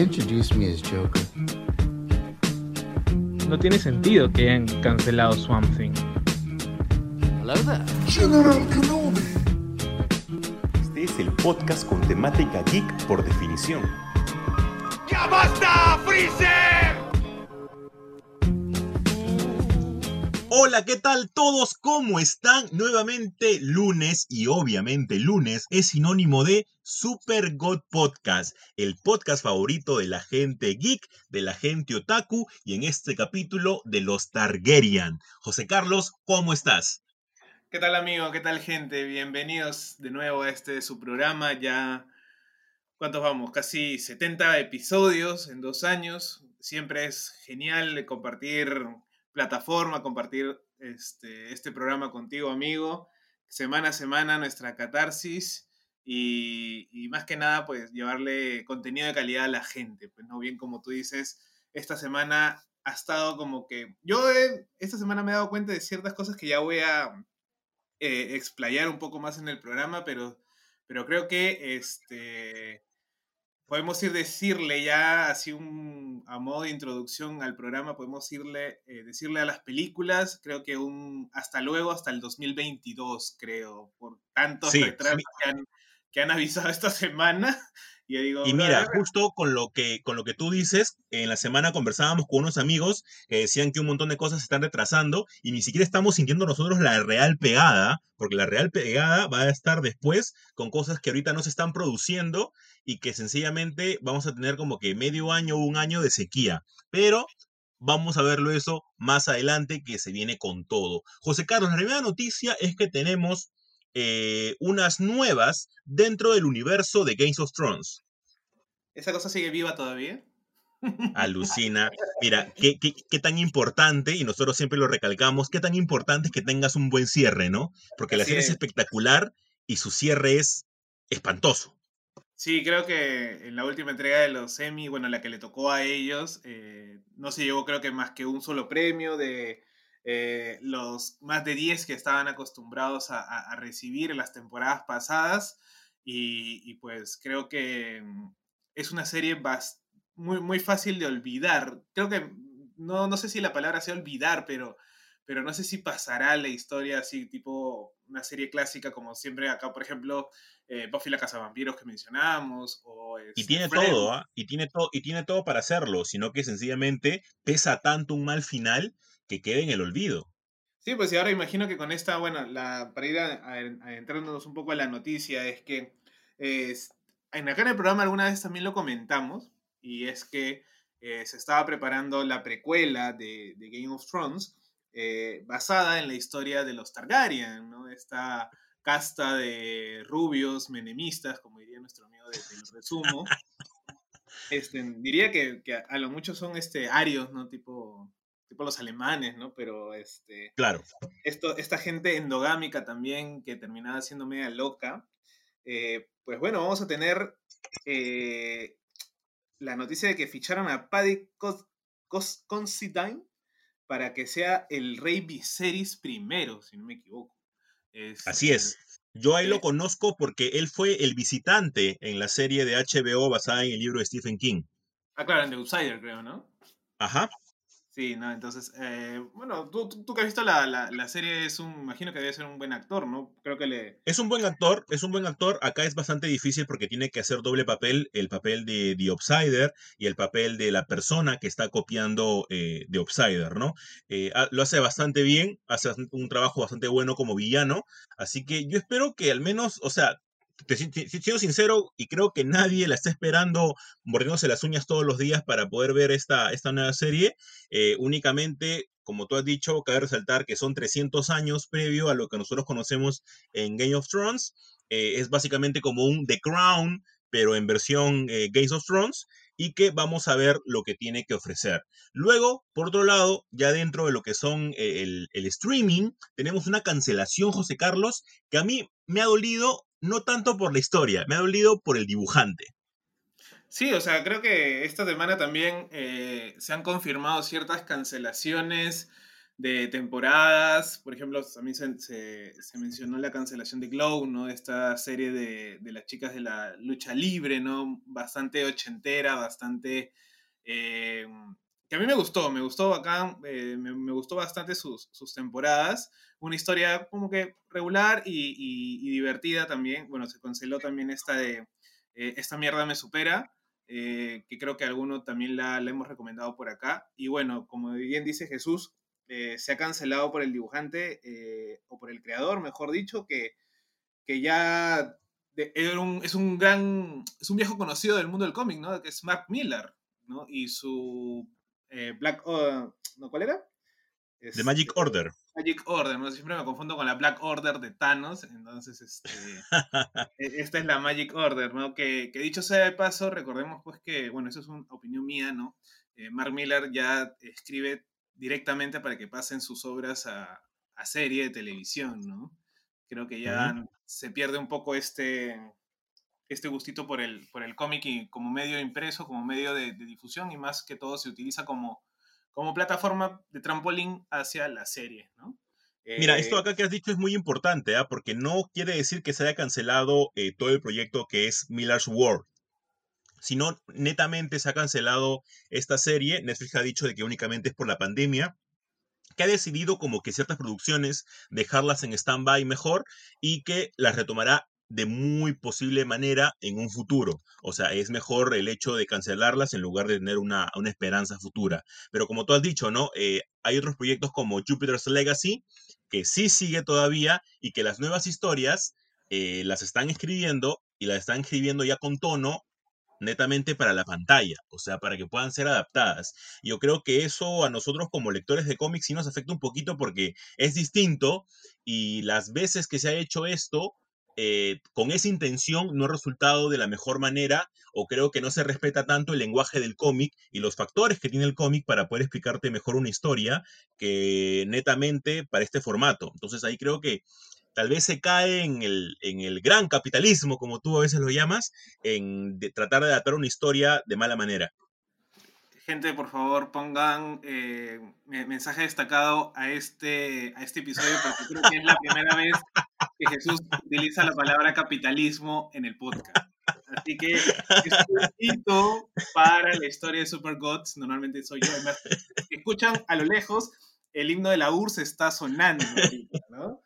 introduced me as Joker. No tiene sentido que hayan cancelado Swamp Thing. Hello there. General Kenobi. Este es el podcast con temática geek por definición. ¡Ya basta, Freezer! Hola, ¿qué tal todos? ¿Cómo están? Nuevamente lunes y obviamente lunes es sinónimo de Super God Podcast, el podcast favorito de la gente geek, de la gente otaku y en este capítulo de los Targaryen. José Carlos, ¿cómo estás? ¿Qué tal amigo? ¿Qué tal gente? Bienvenidos de nuevo a este su programa. Ya, ¿cuántos vamos? Casi 70 episodios en dos años. Siempre es genial compartir plataforma, compartir este, este programa contigo, amigo. Semana a semana nuestra catarsis y, y, más que nada, pues llevarle contenido de calidad a la gente. Pues no bien como tú dices, esta semana ha estado como que... Yo esta semana me he dado cuenta de ciertas cosas que ya voy a eh, explayar un poco más en el programa, pero, pero creo que este podemos ir decirle ya así un a modo de introducción al programa podemos irle eh, decirle a las películas creo que un hasta luego hasta el 2022 creo por tantos Sí, retrasos sí. que han, que han avisado esta semana y digo Y mira, "Brother, justo con lo que con lo que tú dices, en la semana conversábamos con unos amigos que decían que un montón de cosas se están retrasando y ni siquiera estamos sintiendo nosotros la real pegada, porque la real pegada va a estar después con cosas que ahorita no se están produciendo y que sencillamente vamos a tener como que medio año o un año de sequía. Pero vamos a verlo eso más adelante que se viene con todo. José Carlos, la primera noticia es que tenemos eh, unas nuevas dentro del universo de Games of Thrones. esa cosa sigue viva todavía Alucina. Mira, qué, qué, qué tan importante, y nosotros siempre lo recalcamos, qué tan importante es que tengas un buen cierre, ¿no? Porque la Así serie es es. espectacular y su cierre es espantoso. Sí, creo que en la última entrega de los Emmy, bueno, la que le tocó a ellos, eh, no se llevó creo que más que un solo premio de eh, los más de 10 que estaban acostumbrados a, a- a recibir en las temporadas pasadas. Y, y pues creo que mm, es una serie muy, muy fácil de olvidar. Creo que, mm, no, no sé si la palabra sea olvidar, pero, pero no sé si pasará a la historia así, tipo una serie clásica como siempre acá, por ejemplo eh, Buffy la Cazavampiros que mencionamos, o Y este, tiene todo, ¿ah? Y tiene, todo y tiene todo para hacerlo, sino que sencillamente pesa tanto un mal final que queda en el olvido. Sí, pues y ahora imagino que con esta, bueno, la, para ir a- un poco a la noticia, es que eh, en acá en el programa alguna vez también lo comentamos, y es que eh, se estaba preparando la precuela de, de Game of Thrones, eh, basada en la historia de los Targaryen, ¿no? Esta casta de rubios, menemistas, como diría nuestro amigo de, de Lo Resumo. Este, diría que, que a, a lo mucho son este, arios, ¿no? Tipo, tipo los alemanes, ¿no? Pero este, Claro. esto, esta gente endogámica también que terminaba siendo media loca. eh, pues bueno, vamos a tener eh, la noticia de que ficharon a Paddy Cos- Cos- Considine para que sea el rey Viserys primero, si no me equivoco. Así Este, es. Yo ahí lo eh, conozco porque él fue el visitante en la serie de HBO basada en el libro de Stephen King. Ah, claro, en The Outsider, creo, ¿no? Ajá. Sí, no, entonces, eh, bueno, tú, tú, que has visto la, la, serie, es un, imagino que debe ser un buen actor, ¿no? Creo que le... Es un buen actor, es un buen actor. Acá es bastante difícil porque tiene que hacer doble papel, el papel de The Outsider y el papel de la persona que está copiando eh, The Outsider, ¿no? Eh, ha- lo hace bastante bien, hace un trabajo bastante bueno como villano, así que yo espero que al menos, o sea, te, si- si- siendo sincero y creo que nadie la está esperando mordiéndose las uñas todos los días para poder ver esta, esta nueva serie, eh, únicamente... Como tú has dicho, cabe resaltar que son 300 años previo a lo que nosotros conocemos en Game of Thrones. Eh, es básicamente como un The Crown, pero en versión eh, Game of Thrones, y que vamos a ver lo que tiene que ofrecer. Luego, por otro lado, ya dentro de lo que son eh, el, el streaming, tenemos una cancelación, José Carlos, que a mí me ha dolido no tanto por la historia, me ha dolido por el dibujante. Sí, o sea, creo que esta semana también eh, se han confirmado ciertas cancelaciones de temporadas. Por ejemplo, también se, se, se, mencionó la cancelación de Glow, ¿no? Esta serie de, las chicas de la lucha libre, ¿no? Bastante ochentera, bastante... Eh, que a mí me gustó, me gustó acá, eh, me, gustó bastante sus, sus, temporadas. Una historia como que regular y, divertida también. Bueno, se canceló también esta de eh, Esta mierda me supera, eh, que creo que alguno también la, la, hemos recomendado por acá. Y bueno, como bien dice Jesús, se ha cancelado por el dibujante o por el creador, mejor dicho, que, que ya de, un, es un gran, es un viejo conocido del mundo del cómic, ¿no? Que es Mark Miller, ¿no? Y su eh, Black, uh, ¿no? ¿Cuál era? Es, The Magic Order. Magic Order, ¿no? Siempre me confundo con la Black Order de Thanos, entonces este, esta es la Magic Order, ¿no? Que, que, dicho sea de paso, recordemos pues que, bueno, eso es una opinión mía, ¿no? Eh, Mark Miller ya escribe directamente para que pasen sus obras a, a serie de televisión, ¿no? Creo que ya uh -huh. se pierde un poco este, este gustito por el, por el cómic y como medio impreso, como medio de, de, difusión y más que todo se utiliza como, como plataforma de trampolín hacia la serie, ¿no? Mira, esto acá que has dicho es muy importante, ¿eh? porque no quiere decir que se haya cancelado eh, todo el proyecto que es Miller's World sino netamente se ha cancelado esta serie. Netflix ha dicho de que únicamente es por la pandemia, que ha decidido como que ciertas producciones dejarlas en stand-by mejor y que las retomará de muy posible manera en un futuro. O sea, es mejor el hecho de cancelarlas en lugar de tener una, una esperanza futura. Pero como tú has dicho, ¿no? Eh, hay otros proyectos como Jupiter's Legacy, que sí sigue todavía y que las nuevas historias eh, las están escribiendo y las están escribiendo ya con tono netamente para la pantalla, o sea, para que puedan ser adaptadas. Yo creo que eso a nosotros como lectores de cómics sí nos afecta un poquito porque es distinto y las veces que se ha hecho esto eh, con esa intención no ha resultado de la mejor manera o creo que no se respeta tanto el lenguaje del cómic y los factores que tiene el cómic para poder explicarte mejor una historia que netamente para este formato. Entonces ahí creo que tal vez se cae en el, en el gran capitalismo, como tú a veces lo llamas, en de tratar de adaptar una historia de mala manera. Gente, por favor, pongan eh, mensaje destacado a este, a este episodio, porque creo que es la primera vez que Jesús utiliza la palabra capitalismo en el podcast. Así que es un hito para la historia de Super Gods. Normalmente soy yo. Además, escuchan a lo lejos, el himno de la URSS está sonando ahorita, ¿no?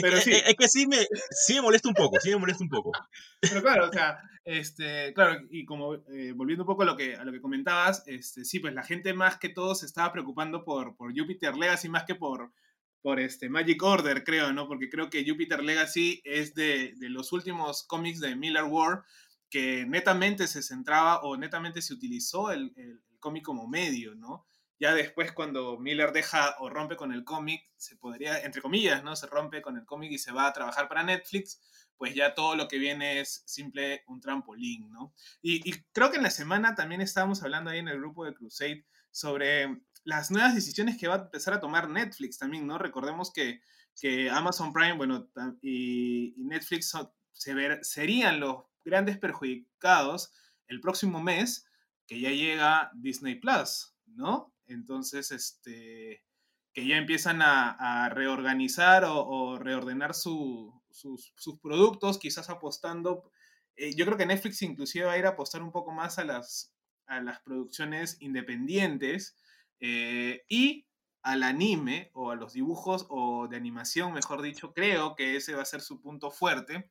Pero es, sí. es, que sí me, sí me molesta un poco, sí me molesta un poco. Pero claro, o sea, este, claro, y como eh, volviendo un poco a lo que, a lo que comentabas, este, sí, pues la gente más que todo se estaba preocupando por, por Jupiter Legacy más que por, por este Magic Order, creo, ¿no? Porque creo que Jupiter Legacy es de, de los últimos cómics de Miller War que netamente se centraba o netamente se utilizó el, el, cómic como medio, ¿no? ya después cuando Miller deja o rompe con el cómic, se podría, entre comillas, ¿no? Se rompe con el cómic y se va a trabajar para Netflix, pues ya todo lo que viene es simple un trampolín, ¿no? Y, y creo que en la semana también estábamos hablando ahí en el grupo de Crusade sobre las nuevas decisiones que va a empezar a tomar Netflix también, ¿no? Recordemos que, que Amazon Prime, bueno, y, y Netflix son, se ver, serían los grandes perjudicados el próximo mes que ya llega Disney Plus, ¿no? Entonces, este, que ya empiezan a, a reorganizar o, o reordenar su, sus, sus, productos, quizás apostando. Eh, yo creo que Netflix inclusive va a ir a apostar un poco más a las, a las producciones independientes eh, y al anime o a los dibujos o de animación, mejor dicho, creo que ese va a ser su punto fuerte.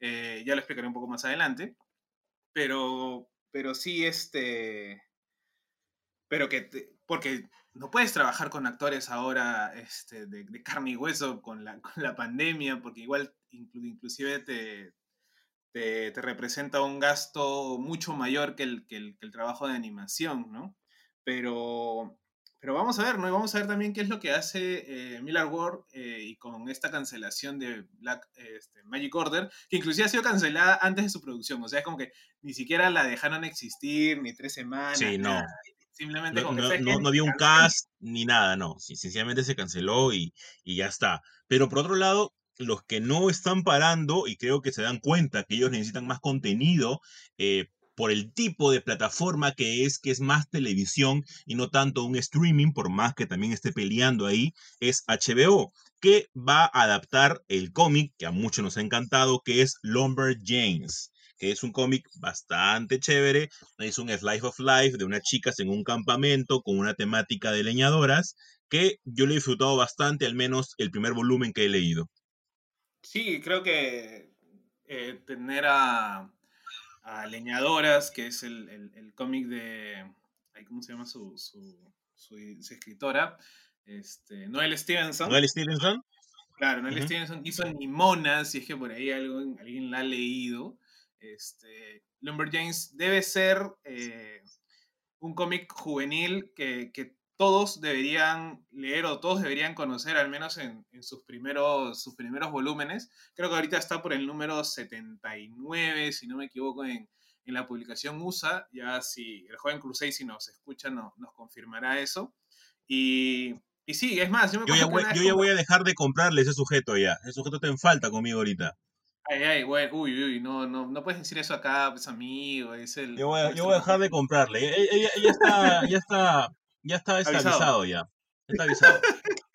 Eh, ya lo explicaré un poco más adelante. Pero, pero sí, este. Pero que. Porque no puedes trabajar con actores ahora este, de, carne y hueso con la, con la pandemia, porque igual inclu, inclusive te, te, representa un gasto mucho mayor que el, que el trabajo de animación, ¿no? Pero, pero vamos a ver, ¿no? Y vamos a ver también qué es lo que hace eh, Miller World eh, y con esta cancelación de Black este, Magic Order, que inclusive ha sido cancelada antes de su producción, o sea, es como que ni siquiera la dejaron existir, ni tres semanas. Sí, no. Nada. Simplemente no, como no, no, no había un cast ni nada, no. Sí, sencillamente se canceló y, y, ya está. Pero por otro lado, los que no están parando y creo que se dan cuenta que ellos necesitan más contenido, eh, por el tipo de plataforma que es, que es más televisión y no tanto un streaming, por más que también esté peleando ahí, es HBO, que va a adaptar el cómic que a muchos nos ha encantado, que es Lumberjanes que es un cómic bastante chévere. Es un Slice of Life de unas chicas en un campamento con una temática de leñadoras que yo le he disfrutado bastante, al menos el primer volumen que he leído. Sí, creo que eh, tener a, a, Leñadoras, que es el, el, el cómic de. ¿Cómo se llama su, su, su, su escritora? Este, Noel Stevenson. Noel Stevenson. Claro, Noel uh -huh. Stevenson hizo Nimonas, si es que por ahí algo, alguien la ha leído. Este, Lumberjanes debe ser eh, un cómic juvenil que, que, todos deberían leer o todos deberían conocer, al menos en, en, sus, primeros, sus primeros volúmenes. Creo que ahorita está por el número 79, si no me equivoco, en, en la publicación USA. Ya si el joven Crusade, si nos escucha, no, nos confirmará eso. Y, y sí, es más, yo, me yo, ya voy, yo ya voy a dejar de comprarle ese sujeto ya. Ese sujeto está en falta conmigo ahorita. Ay, ay, güey, uy, uy, no, no, no puedes decir eso acá, pues amigo, es el... Yo voy a, yo voy a dejar de comprarle, ella, ella, está, ya está, ya está avisado ya, está avisado.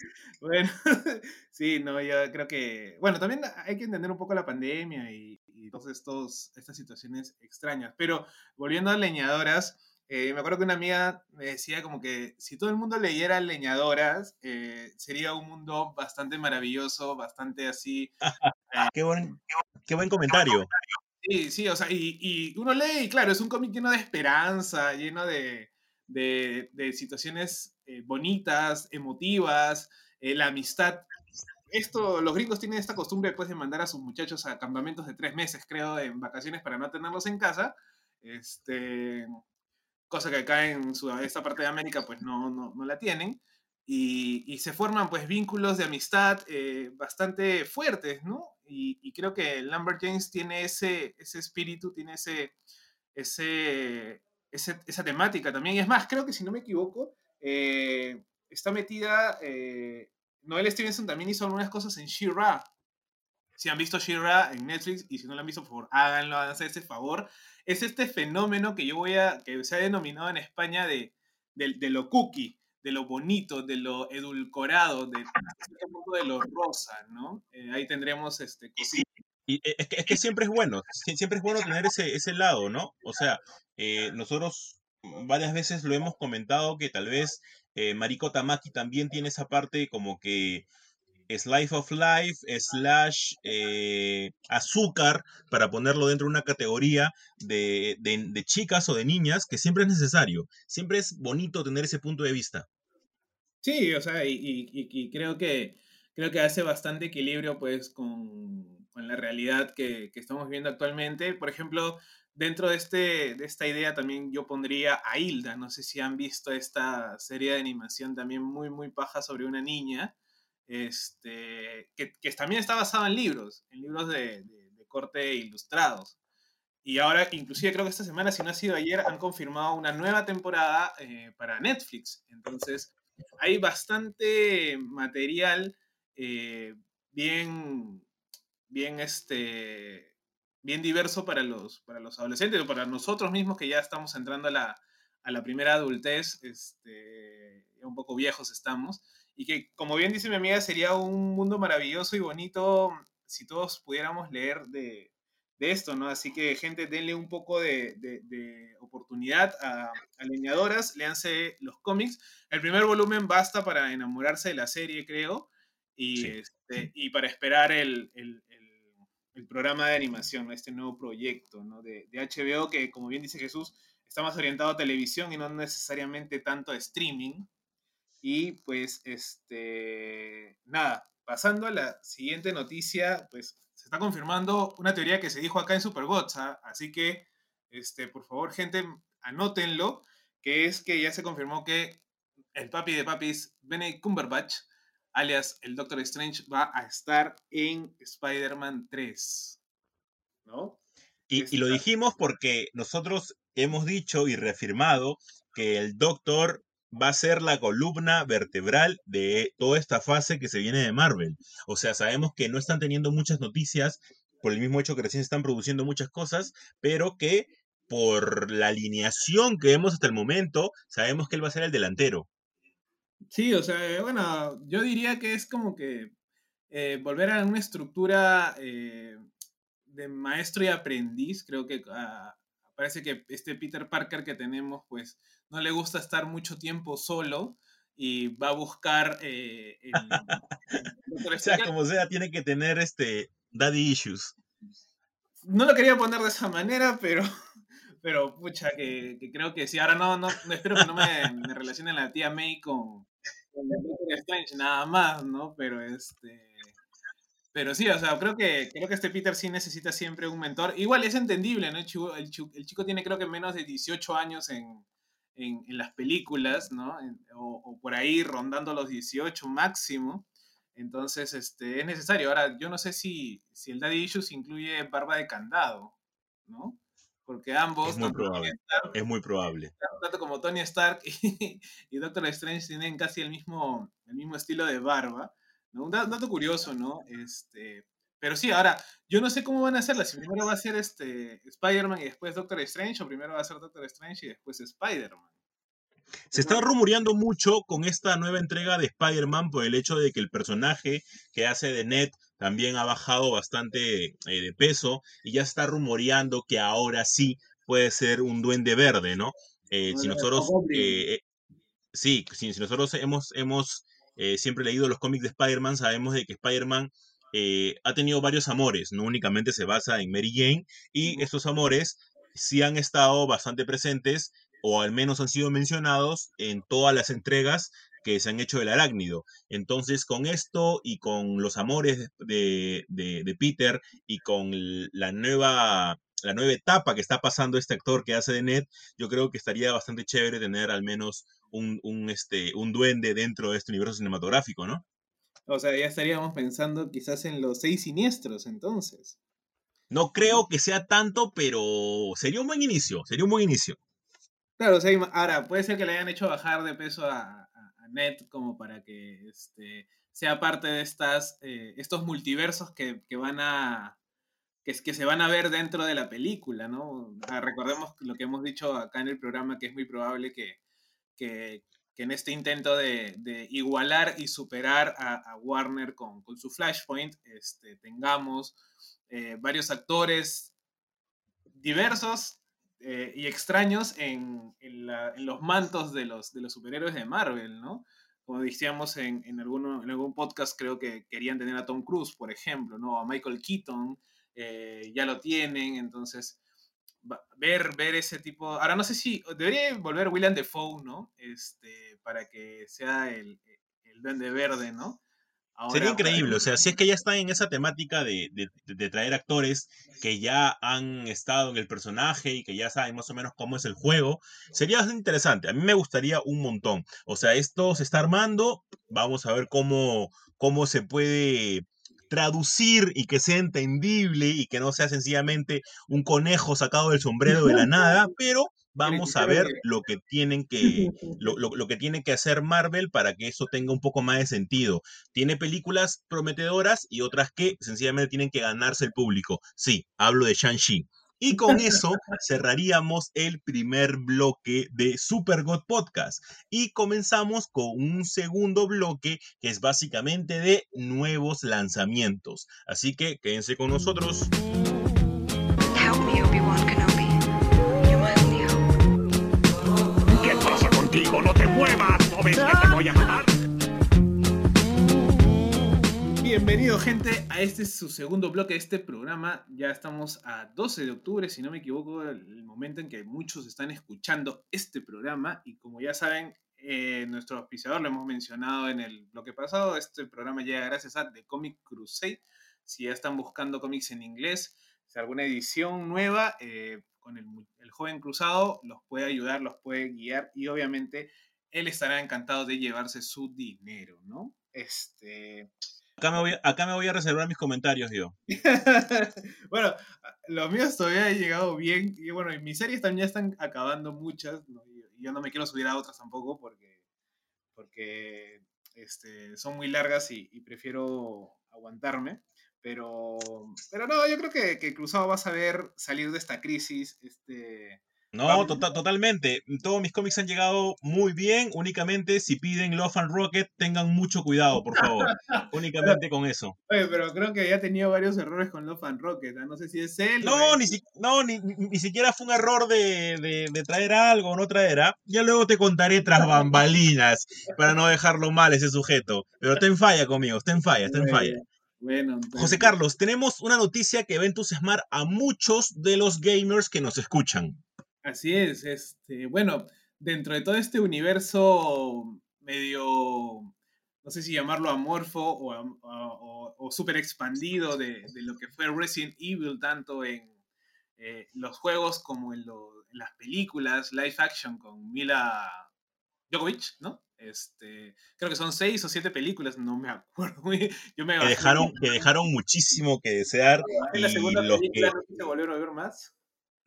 bueno, sí, no, yo creo que, bueno, también hay que entender un poco la pandemia y, y todas estas situaciones extrañas, pero volviendo a leñadoras, eh, me acuerdo que una amiga me decía como que si todo el mundo leyera leñadoras, eh, sería un mundo bastante maravilloso, bastante así. Eh, qué, buen, qué buen comentario. Sí, sí, o sea, y, y uno lee, y claro, es un cómic lleno de esperanza, lleno de, de, de situaciones eh, bonitas, emotivas, eh, la amistad. Esto, los gringos tienen esta costumbre después de mandar a sus muchachos a campamentos de tres meses, creo, en vacaciones para no tenerlos en casa. Este, cosa que acá en esta parte de América pues no, no, no la tienen. Y, y, se forman pues vínculos de amistad eh, bastante fuertes, ¿no? Y, y, creo que Lambert James tiene ese, ese espíritu, tiene ese, ese, ese, esa temática también. Y es más, creo que si no me equivoco, eh, está metida, eh, Noel Stevenson también hizo algunas cosas en She-Ra. Si han visto She-Ra en Netflix y si no lo han visto, por favor, háganlo, háganse ese favor. Es este fenómeno que yo voy a, que se ha denominado en España de, de, de lo cookie de lo bonito, de lo edulcorado, de, de lo rosa, ¿no? Eh, ahí tendremos este... Sí, y es que, es que, siempre es bueno, siempre es bueno tener ese, ese lado, ¿no? O sea, eh, nosotros varias veces lo hemos comentado que tal vez eh, Mariko Tamaki también tiene esa parte como que es Life of Life, slash eh, azúcar, para ponerlo dentro de una categoría de, de, de, chicas o de niñas, que siempre es necesario. Siempre es bonito tener ese punto de vista. Sí, o sea, y, y, y creo, que, creo que hace bastante equilibrio pues con, con la realidad que, que, estamos viviendo actualmente. Por ejemplo, dentro de, este, de esta idea también yo pondría a Hilda. No sé si han visto esta serie de animación también muy, muy paja sobre una niña este, que, que, también está basado en libros, en libros de, de, de, corte ilustrados. Y ahora, inclusive creo que esta semana, si no ha sido ayer, han confirmado una nueva temporada eh, para Netflix. Entonces, hay bastante material eh, bien, bien, este, bien diverso para los, para los adolescentes, o para nosotros mismos que ya estamos entrando a la, a la primera adultez, este, un poco viejos estamos y que, como bien dice mi amiga, sería un mundo maravilloso y bonito si todos pudiéramos leer de, de esto, ¿no? Así que, gente, denle un poco de, de, de oportunidad a, a, leñadoras, léanse los cómics. El primer volumen basta para enamorarse de la serie, creo, y, sí. este, y para esperar el, el, el, programa de animación, este nuevo proyecto. De, de HBO, que, como bien dice Jesús, está más orientado a televisión y no necesariamente tanto a streaming. Y pues, este, nada, pasando a la siguiente noticia, pues se está confirmando una teoría que se dijo acá en Superbots, ¿ah? así que, este, por favor, gente, anótenlo, que es que ya se confirmó que el papi de papis, Benedict Cumberbatch, alias el Doctor Strange, va a estar en Spider-Man 3, ¿no? Y, y, lo dijimos porque nosotros hemos dicho y reafirmado que el Doctor va a ser la columna vertebral de toda esta fase que se viene de Marvel. O sea, sabemos que no están teniendo muchas noticias por el mismo hecho que recién están produciendo muchas cosas, pero que por la alineación que vemos hasta el momento, sabemos que él va a ser el delantero. Sí, o sea, bueno, yo diría que es como que eh, volver a una estructura eh, de maestro y aprendiz. Creo que ah, parece que este Peter Parker que tenemos, pues no le gusta estar mucho tiempo solo y va a buscar eh, el, o sea, como sea, tiene que tener este daddy issues. No lo quería poner de esa manera, pero, pero pucha, que, que creo que sí. Ahora no, no, espero que no me, me relacione la tía May con, con Doctor Strange, nada más, ¿no? Pero este. Pero sí, o sea, creo que, creo que este Peter sí necesita siempre un mentor. Igual es entendible, ¿no? El chico, el chico, tiene creo que menos de 18 años en, en, las películas, ¿no? O, o, por ahí rondando los 18 máximo. Entonces, este, es necesario. Ahora, yo no sé si, si el Daddy Issues incluye barba de candado, ¿no? Porque ambos... Es muy probable. Stark, es muy probable. Tanto como Tony Stark y, y, Doctor Strange tienen casi el mismo, el mismo estilo de barba. ¿no? Un dato curioso, ¿no? Este, pero sí, ahora, yo no sé cómo van a hacerla. Si primero va a ser este, Spider-Man y después Doctor Strange, o primero va a ser Doctor Strange y después Spider-Man. Se está rumoreando mucho con esta nueva entrega de Spider-Man por el hecho de que el personaje que hace de Ned también ha bajado bastante eh, de peso y ya está rumoreando que ahora sí puede ser un duende verde, ¿no? Eh, si nosotros, eh, sí, si, si, nosotros hemos, hemos siempre leído los cómics de Spider-Man, sabemos de que Spider-Man ha tenido varios amores, no únicamente se basa en Mary Jane, y estos amores sí han estado bastante presentes o al menos han sido mencionados en todas las entregas que se han hecho del arácnido. Entonces, con esto y con los amores de, de, de Peter y con la nueva, la nueva etapa que está pasando este actor que hace de Ned, yo creo que estaría bastante chévere tener al menos un, un, este, un duende dentro de este universo cinematográfico, ¿no? O sea, ya estaríamos pensando quizás en los seis siniestros, entonces. No creo que sea tanto, pero sería un buen inicio, sería un buen inicio. Claro, o sea, ahora puede ser que le hayan hecho bajar de peso a, a, Ned como para que este, sea parte de estas, eh, estos multiversos que, que van a que, que, se van a ver dentro de la película, ¿no? Ah, recordemos lo que hemos dicho acá en el programa, que es muy probable que, que, que en este intento de, de igualar y superar a, a Warner con, con, su Flashpoint, este, tengamos eh, varios actores diversos eh, y extraños en, en, la, en, los mantos de los, de los superhéroes de Marvel, ¿no? Como decíamos en, en, alguno, en algún podcast, creo que querían tener a Tom Cruise, por ejemplo, ¿no? A Michael Keaton, eh, ya lo tienen, entonces ver, ver ese tipo. Ahora no sé si debería volver William Defoe, ¿no? Este, para que sea el, el Duende Verde, ¿no? Ahora, Sería increíble, o sea, si es que ya están en esa temática de, de, de, traer actores que ya han estado en el personaje y que ya saben más o menos cómo es el juego, sería interesante. A mí me gustaría un montón. O sea, esto se está armando, vamos a ver cómo, cómo se puede traducir y que sea entendible y que no sea sencillamente un conejo sacado del sombrero de la nada, pero vamos a ver lo que tienen que lo, lo, lo, que tiene que hacer Marvel para que eso tenga un poco más de sentido. Tiene películas prometedoras y otras que sencillamente tienen que ganarse el público. Sí, hablo de Shang-Chi. Y con eso cerraríamos el primer bloque de Super God Podcast. Y comenzamos con un segundo bloque que es básicamente de nuevos lanzamientos. Así que quédense con nosotros. Muevas! ¿No ves que te voy a matar? Bienvenido gente a este su segundo bloque de este programa. Ya estamos a 12 de octubre, si no me equivoco, el momento en que muchos están escuchando este programa. Y como ya saben, eh, nuestro auspiciador lo hemos mencionado en el bloque pasado. Este programa llega gracias a The Comic Crusade. Si ya están buscando cómics en inglés, si alguna edición nueva, eh, con el, el joven cruzado los puede ayudar, los puede guiar y obviamente él estará encantado de llevarse su dinero, ¿no? Este, Acá me, voy, acá me voy a reservar mis comentarios, yo. bueno, los míos todavía han llegado bien. Y bueno, en mis series también ya están acabando muchas. ¿no? Y yo no me quiero subir a otras tampoco porque, porque este, son muy largas y, y, prefiero aguantarme. Pero, pero no, yo creo que, que Cruzado va a saber salir de esta crisis. Este, No, Vamos. tota- totalmente. Todos mis cómics han llegado muy bien. Únicamente si piden Love and Rocket, tengan mucho cuidado, por favor. Únicamente con eso. Oye, pero creo que ya ha tenido varios errores con Love and Rocket. ¿ah? No sé si es él. No, ni, si- no ni, ni- ni siquiera fue un error de, de- de traer algo o no traer. ¿ah? Ya luego te contaré tras bambalinas para no dejarlo mal ese sujeto. Pero está en falla conmigo, está en falla, está en falla. Bueno, entonces- José Carlos, tenemos una noticia que va a entusiasmar a muchos de los gamers que nos escuchan. Así es, este, bueno, dentro de todo este universo medio, no sé si llamarlo amorfo o, o, o súper expandido de, de lo que fue Resident Evil, tanto en eh, los juegos como en, lo- en las películas live action con Mila Djokovic, ¿no? Este, creo que son seis o siete películas, no me acuerdo. Yo me Que dejaron, que dejaron muchísimo que desear. en la y segunda los película que- no se volvieron a ver más.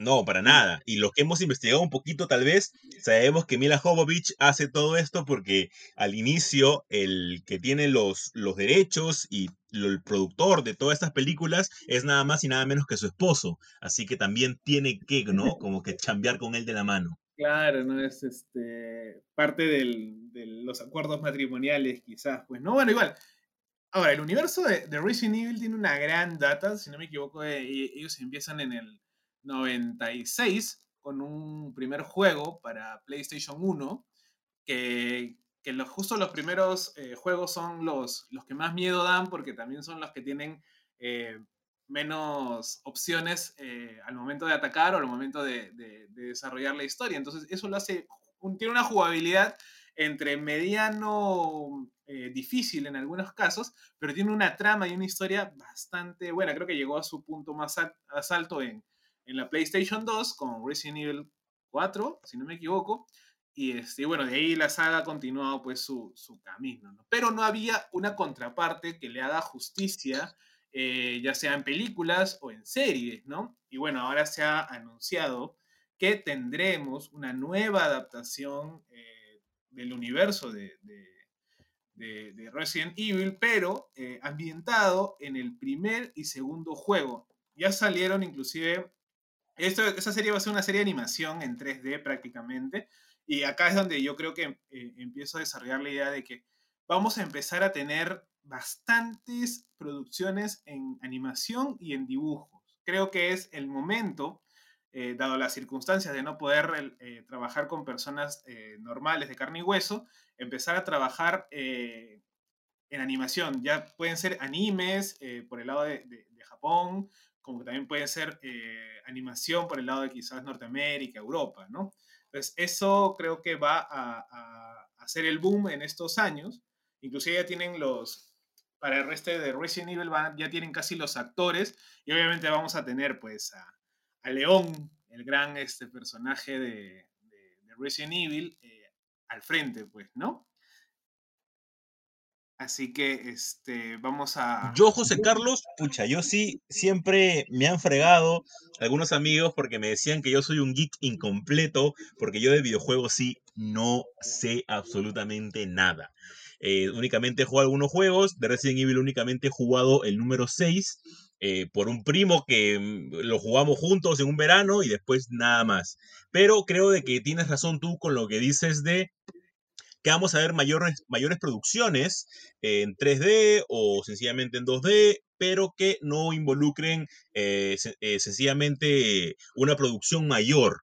No, para nada. Y los que hemos investigado un poquito, tal vez, sabemos que Mila Jovovich hace todo esto porque al inicio el que tiene los, los derechos y lo- el productor de todas estas películas es nada más y nada menos que su esposo. Así que también tiene que, ¿no? Como que chambear con él de la mano. Claro, no es este parte del- de los acuerdos matrimoniales, quizás, pues, ¿no? Bueno, igual. Ahora, el universo de, de Resident Evil tiene una gran data, si no me equivoco, eh, ellos empiezan en el 96 con un primer juego para PlayStation 1, que, que justo los primeros eh, juegos son los, los que más miedo dan, porque también son los que tienen eh, menos opciones eh, al momento de atacar o al momento de, de- de desarrollar la historia. Entonces, eso lo hace, tiene una jugabilidad entre mediano difícil en algunos casos, pero tiene una trama y una historia bastante buena. Creo que llegó a su punto más alto en, en la PlayStation 2 con Resident Evil 4, si no me equivoco. Y este, bueno, de ahí la saga ha continuado pues su, su camino. ¿no? Pero no había una contraparte que le haga justicia eh, ya sea en películas o en series, ¿no? Y bueno, ahora se ha anunciado que tendremos una nueva adaptación eh, del universo de- de Resident Evil, pero eh, ambientado en el primer y segundo juego. Ya salieron inclusive, esto, esa serie va a ser una serie de animación en 3D prácticamente, y acá es donde yo creo que eh, empiezo a desarrollar la idea de que vamos a empezar a tener bastantes producciones en animación y en dibujos. Creo que es el momento, eh, dado las circunstancias de no poder eh, trabajar con personas normales de carne y hueso, empezar a trabajar en animación. Ya pueden ser animes por el lado de Japón, como también pueden ser eh, animación por el lado de quizás Norteamérica, Europa, ¿no? Entonces, eso creo que va a, a hacer el boom en estos años. Inclusive ya tienen los, para el resto de Resident Evil ya tienen casi los actores y obviamente vamos a tener pues a, a León, el gran este, personaje de Resident Evil, eh, al frente, pues, ¿no? Así que este, vamos a... Yo, José Carlos, pucha, yo sí siempre me han fregado algunos amigos porque me decían que yo soy un geek incompleto, porque yo de videojuegos sí no sé absolutamente nada. Eh, únicamente he jugado algunos juegos, de Resident Evil únicamente he jugado el número 6 eh, por un primo que mm, lo jugamos juntos en un verano y después nada más. Pero creo de que tienes razón tú con lo que dices de que vamos a ver mayores, mayores producciones en 3D o sencillamente en 2D, pero que no involucren eh, eh, sencillamente una producción mayor.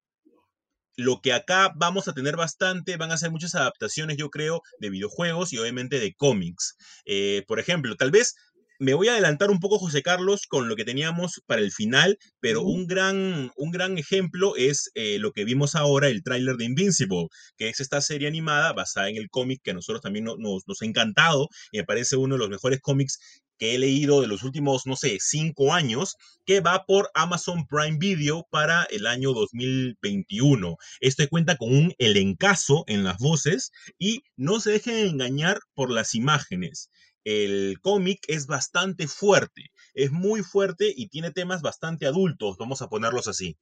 Lo que acá vamos a tener bastante van a ser muchas adaptaciones, yo creo, de videojuegos y obviamente de cómics. Eh, por ejemplo, tal vez me voy a adelantar un poco, José Carlos, con lo que teníamos para el final, pero un, gran, un gran ejemplo es eh, lo que vimos ahora, el tráiler de Invincible, que es esta serie animada basada en el cómic que a nosotros también no- nos, nos ha encantado y me parece uno de los mejores cómics que he leído de los últimos, no sé, cinco años, que va por Amazon Prime Video para el año 2021. Este cuenta con un elencazo en las voces y no se dejen engañar por las imágenes. El cómic es bastante fuerte, es muy fuerte y tiene temas bastante adultos, vamos a ponerlos así.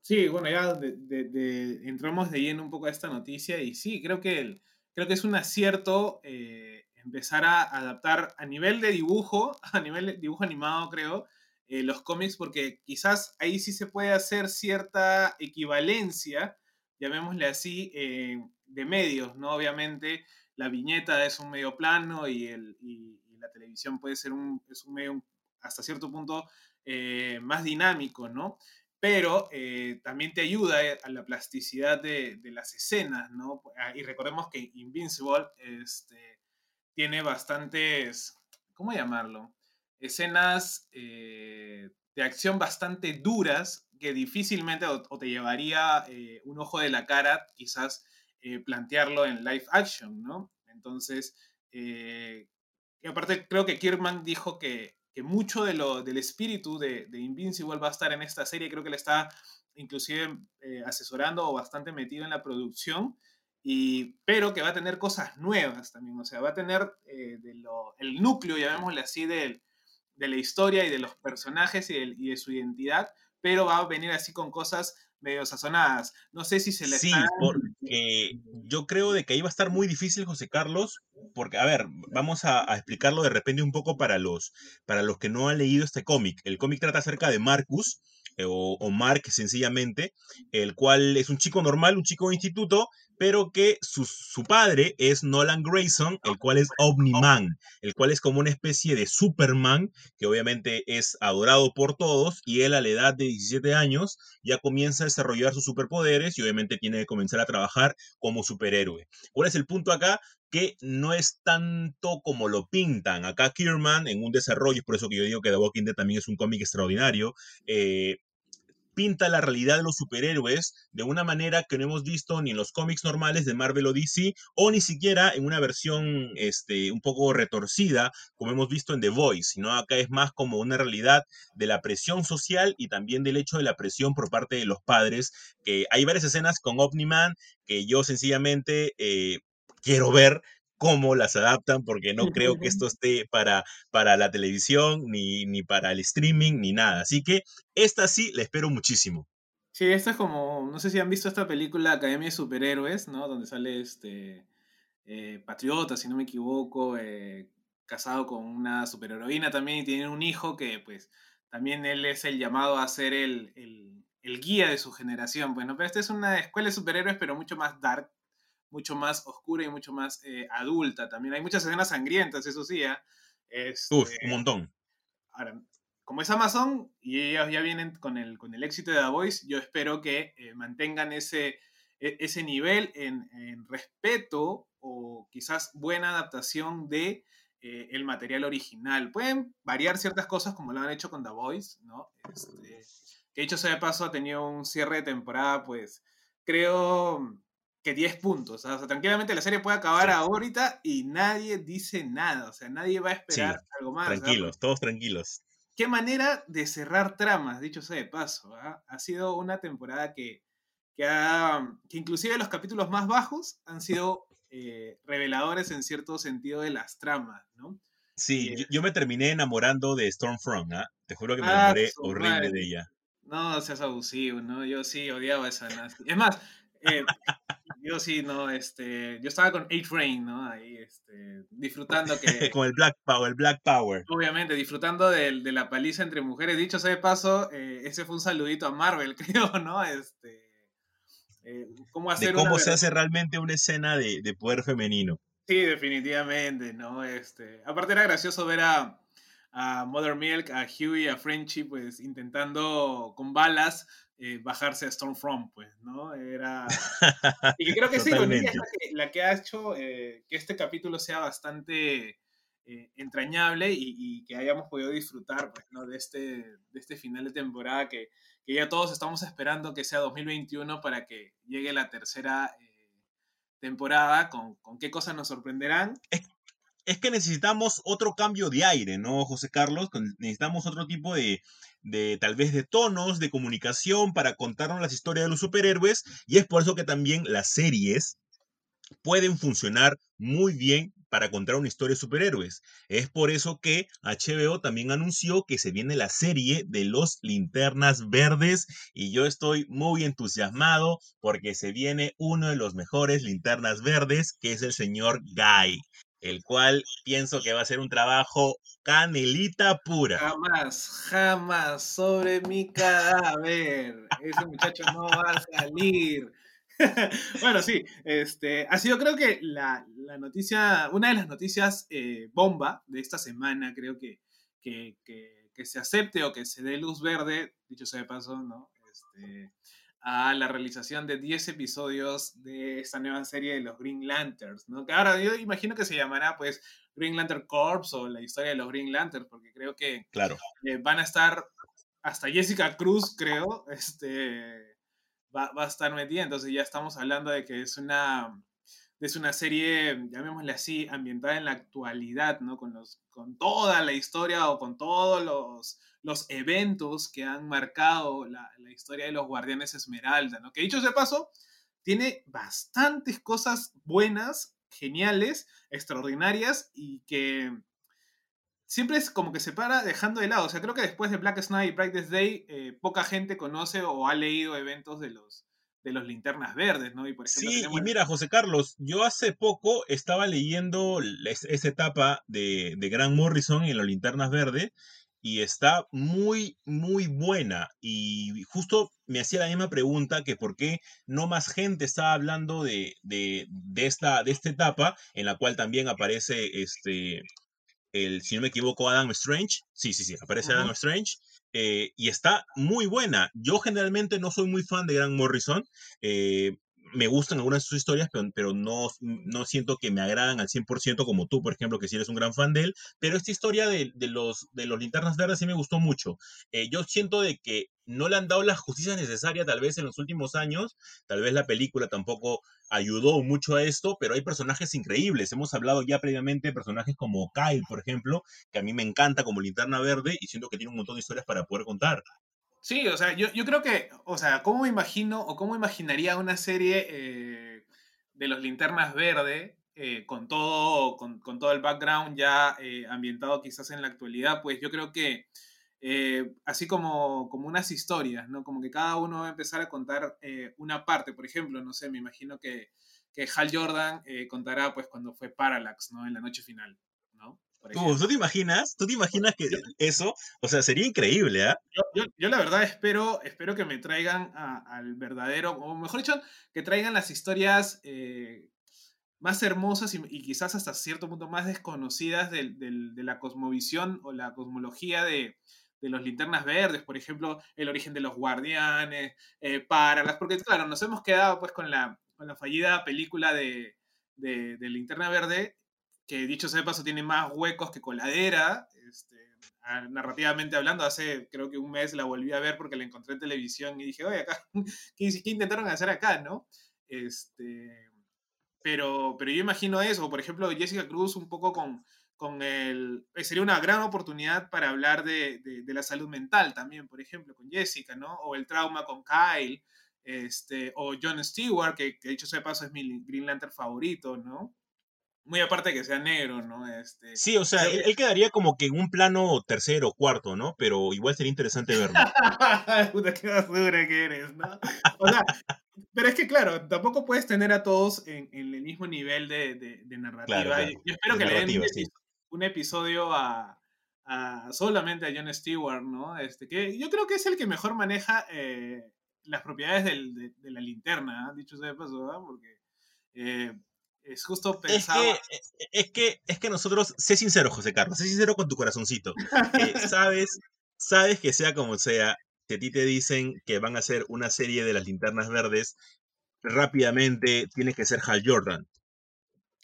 Sí, bueno, ya de- de- de- entramos de lleno un poco a esta noticia y sí, creo que, el- creo que es un acierto eh, empezar a adaptar a nivel de dibujo, a nivel de dibujo animado, creo, eh, los cómics, porque quizás ahí sí se puede hacer cierta equivalencia, llamémosle así, eh, de medios, ¿no? Obviamente la viñeta es un medio plano y, el, y- la televisión puede ser un, es un medio hasta cierto punto eh, más dinámico, ¿no? Pero eh, también te ayuda eh, a la plasticidad de, de las escenas, ¿no? Ah, Y recordemos que Invincible este, tiene bastantes, ¿cómo llamarlo? Escenas de acción bastante duras que difícilmente o, te llevaría un ojo de la cara quizás eh, plantearlo en live action, ¿no? Entonces, eh, y aparte creo que Kirkman dijo que, que mucho de lo, del espíritu de, de Invincible va a estar en esta serie, creo que le está inclusive eh, asesorando o bastante metido en la producción, y, pero que va a tener cosas nuevas también, o sea, va a tener de lo- el núcleo, llamémosle así, del- de la historia y de los personajes y, del- y de su identidad, pero va a venir así con cosas medio sazonadas. No sé si se le Sí, porque yo creo de que ahí va a estar muy difícil, José Carlos, porque, a ver, vamos a, a explicarlo de repente un poco para los, para los que no han leído este cómic. El cómic trata acerca de Marcus, eh, o, o Mark sencillamente, el cual es un chico normal, un chico de instituto, pero que su, su padre es Nolan Grayson, el cual es Omni-Man, el cual es como una especie de Superman, que obviamente es adorado por todos, y él a la edad de 17 años ya comienza a desarrollar sus superpoderes y obviamente tiene que comenzar a trabajar como superhéroe. ¿Cuál es el punto acá? Que no es tanto como lo pintan. Acá Kierman en un desarrollo, es por eso que yo digo que The Walking Dead también es un cómic extraordinario, eh, pinta la realidad de los superhéroes de una manera que no hemos visto ni en los cómics normales de Marvel o DC, o ni siquiera en una versión este, un poco retorcida, como hemos visto en The Voice, sino acá es más como una realidad de la presión social y también del hecho de la presión por parte de los padres, que hay varias escenas con Omni-Man que yo sencillamente eh, quiero ver cómo las adaptan, porque no creo que esto esté para, para la televisión, ni, ni para el streaming, ni nada. Así que esta sí la espero muchísimo. Sí, esto es como, no sé si han visto esta película Academia de Superhéroes, ¿no? Donde sale este eh, Patriota, si no me equivoco, eh, casado con una superheroína también y tienen un hijo que pues también él es el llamado a ser el, el, el guía de su generación, pues, ¿no? Pero esta es una escuela de superhéroes, pero mucho más dark, mucho más oscura y mucho más eh, adulta también. Hay muchas escenas sangrientas, eso sí, ¿eh? Este, Uf, un montón. Ahora, como es Amazon y ellos ya vienen con el, con el éxito de The Voice, yo espero que eh, mantengan ese, e- ese nivel en, en respeto o quizás buena adaptación de eh, el material original. Pueden variar ciertas cosas como lo han hecho con The Voice, ¿no? Este, que dicho sea de paso, ha tenido un cierre de temporada, pues creo que 10 puntos. O sea, tranquilamente la serie puede acabar Sí. ahorita y nadie dice nada. O sea, nadie va a esperar algo más. Tranquilos, todos tranquilos. Qué manera de cerrar tramas, dicho sea de paso. ¿ah? Ha sido una temporada que, que, ha- que inclusive los capítulos más bajos han sido eh, reveladores en cierto sentido de las tramas, ¿no? Sí, Bien. yo, yo me terminé enamorando de Stormfront, ¿ah? Te juro que me Ah, enamoré horrible madre. de ella. No seas abusivo, ¿no? Yo sí odiaba esa nazi. Es más, eh, yo sí, no, este, yo estaba con A-Train, ¿no? Ahí, este, disfrutando que, Con el Black Power, el Black Power. obviamente, disfrutando del- de, la paliza entre mujeres. Dicho sea de paso, eh, ese fue un saludito a Marvel, creo, ¿no? Este, eh, cómo hacer De cómo una se hace realmente una escena de, de poder femenino. Sí, definitivamente, ¿no? Este, aparte era gracioso ver a, a Mother Milk, a Huey, a Frenchy, pues intentando con balas eh, bajarse a Stormfront, pues, ¿no? Era... Y que creo que Totalmente. la que, la que ha hecho eh, que este capítulo sea bastante eh, entrañable y, y que hayamos podido disfrutar, pues, ¿no? De este, de este final de temporada que, que ya todos estamos esperando que sea 2021 para que llegue la tercera temporada, con, con qué cosas nos sorprenderán. es que necesitamos otro cambio de aire, ¿no, José Carlos? Necesitamos otro tipo de, de, tal vez, de tonos, de comunicación para contarnos las historias de los superhéroes. Y es por eso que también las series pueden funcionar muy bien para contar una historia de superhéroes. Es por eso que HBO también anunció que se viene la serie de los linternas verdes y yo estoy muy entusiasmado porque se viene uno de los mejores linternas verdes que es el señor Guy. El cual pienso que va a ser un trabajo canelita pura. Jamás, jamás sobre mi cadáver. Ese muchacho no va a salir. bueno, sí, este, ha sido creo que la, la noticia, una de las noticias eh, bomba de esta semana, creo que, que, que, que se acepte o que se dé luz verde, dicho sea de paso, ¿no? Este, a la realización de 10 episodios de esta nueva serie de los Green Lanterns, ¿no? Que ahora yo imagino que se llamará pues Green Lantern Corps o la historia de los Green Lanterns, porque creo que Claro. eh, van a estar hasta Jessica Cruz, creo, este, va, va a estar metida, entonces ya estamos hablando de que es una, es una serie, llamémosle así, ambientada en la actualidad, ¿no? Con, los, con toda la historia o con todos los, los eventos que han marcado la, la historia de los Guardianes Esmeralda, ¿no? Que dicho sea de paso, tiene bastantes cosas buenas, geniales, extraordinarias y que siempre es como que se para dejando de lado. O sea, creo que después de Black Knight y Brightest Day, eh, poca gente conoce o ha leído eventos de los, de los linternas verdes, ¿no? Y por ejemplo, Sí, tenemos- y mira, José Carlos, yo hace poco estaba leyendo esa etapa de, de Grant Morrison en las linternas verdes y está muy, muy buena. Y justo me hacía la misma pregunta que por qué no más gente está hablando de, de, de esta, de esta etapa en la cual también aparece este, el, si no me equivoco, Adam Strange. Sí, sí, sí, aparece. Adam Strange. eh, y está muy buena. Yo generalmente no soy muy fan de Grant Morrison. eh, me gustan algunas de sus historias, pero, pero no, no siento que me agradan al 100% como tú, por ejemplo, que si eres un gran fan de él. Pero esta historia de, de los, de los linternas verdes sí me gustó mucho. Eh, yo siento de que no le han dado la justicia necesaria tal vez en los últimos años. Tal vez la película tampoco ayudó mucho a esto, pero hay personajes increíbles. Hemos hablado ya previamente de personajes como Kyle, por ejemplo, que a mí me encanta como linterna verde y siento que tiene un montón de historias para poder contar. Sí, o sea, yo, yo creo que, o sea, ¿cómo me imagino o cómo imaginaría una serie eh, de los linternas verde eh, con, todo, con, con todo el background ya eh, ambientado quizás en la actualidad? Pues yo creo que eh, así como, como unas historias, ¿no? Como que cada uno va a empezar a contar una parte. Por ejemplo, no sé, me imagino que, que Hal Jordan contará pues cuando fue Parallax, ¿no? En la noche final, ¿Tú, tú te imaginas? ¿Tú te imaginas que eso? O sea, sería increíble, ¿ah? Yo, yo- yo la verdad espero, espero que me traigan a- al verdadero, o mejor dicho, que traigan las historias eh, más hermosas y, y quizás hasta cierto punto más desconocidas del- de la cosmovisión o la cosmología de, de los linternas verdes, por ejemplo, el origen de los guardianes, eh, para las, porque claro, nos hemos quedado pues con la, con la fallida película de, de, de Linterna Verde, que dicho sea de paso tiene más huecos que coladera, este, ah, narrativamente hablando, hace creo que un mes la volví a ver porque la encontré en televisión y dije, oye, acá, ¿qué, intentaron hacer acá, no? Este, pero, pero yo imagino eso, por ejemplo, Jessica Cruz un poco con, con el... eh, Sería una gran oportunidad para hablar de, de- de la salud mental también, por ejemplo, con Jessica, ¿no? O el trauma con Kyle, este, o John Stewart, que, que dicho sea de paso es mi Green Lantern favorito, ¿no? Muy aparte de que sea negro, ¿no? Este, Sí, o sea, él, él quedaría como que en un plano tercero o cuarto, ¿no? Pero igual sería interesante verlo. Puta, qué basura que eres, ¿no? O sea, pero es que claro, tampoco puedes tener a todos en, en el mismo nivel de, de- de narrativa. Claro, claro. Yo- espero De que le den un, sí. episodio a, a- solamente a Jon Stewart, ¿no? Este, que yo creo que es el que mejor maneja eh, las propiedades del- de, la linterna, ¿ah? dicho sea de paso, ¿ah? Porque eh, es justo Es pensaba... que, eh, es que, es que nosotros, sé sincero, José Carlos, sé sincero con tu corazoncito. Eh, sabes, sabes que sea como sea, si a ti te dicen que van a hacer una serie de las linternas verdes, rápidamente tienes que ser Hal Jordan.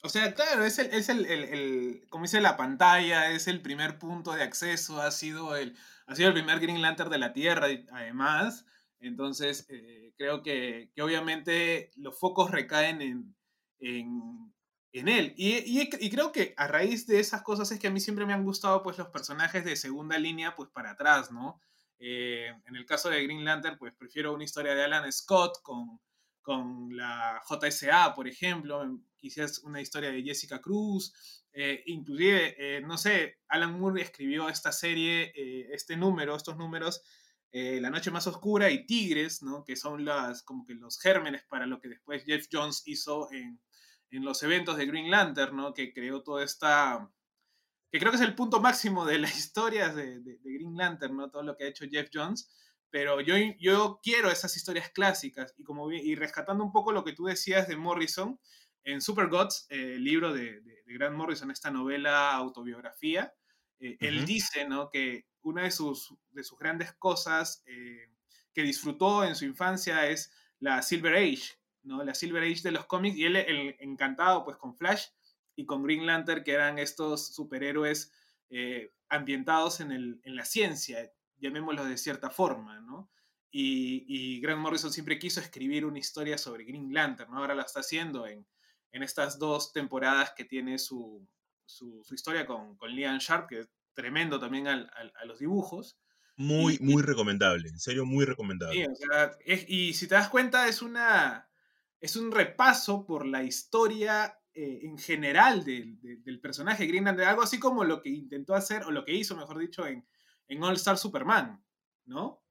O sea, claro, es el, es el, el- el- como dice la pantalla, es el primer punto de acceso, ha sido el, ha sido el primer Green Lantern de la Tierra, además. Entonces, eh, creo que, que obviamente los focos recaen en, en, en él. Y, y- creo que a raíz de esas cosas es que a mí siempre me han gustado pues los personajes de segunda línea pues para atrás, ¿no? Eh, en el caso de Green Lantern, pues prefiero una historia de Alan Scott con, con la JSA, por ejemplo, quizás una historia de Jessica Cruz, eh, inclusive, eh, no sé, Alan Moore escribió esta serie, eh, este número, estos números, La Noche Más Oscura y Tigres, ¿no? que son las, como que los gérmenes para lo que después Jeff Jones hizo en, en los eventos de Green Lantern, ¿no? Que creó toda esta... que creo que es el punto máximo de la historia de, de- de Green Lantern, ¿no? Todo lo que ha hecho Jeff Jones. Pero yo, yo quiero esas historias clásicas y, como, y rescatando un poco lo que tú decías de Morrison, en Super Gods, eh, el libro de, de- de Grant Morrison, esta novela autobiografía, eh, él Ujú. dice ¿no? que una de sus, de sus grandes cosas eh, que disfrutó en su infancia es la Silver Age, ¿no? la Silver Age de los cómics, y él, él encantado pues con Flash y con Green Lantern, que eran estos superhéroes eh, ambientados en, el, en la ciencia, llamémoslo de cierta forma, ¿no? Y, y Grant Morrison siempre quiso escribir una historia sobre Green Lantern, ¿no? Ahora la está haciendo en, en estas dos temporadas que tiene su, su, su historia con, con Liam Sharp, que es tremendo también al- al- a los dibujos. Muy, Y- muy recomendable. En serio, muy recomendable. Sí, o sea, es- y si te das cuenta, es una es un repaso por la historia eh, en general del, personaje Green Lantern, algo así como lo que intentó hacer, o lo que hizo, mejor dicho, en, en All Star Superman, ¿no?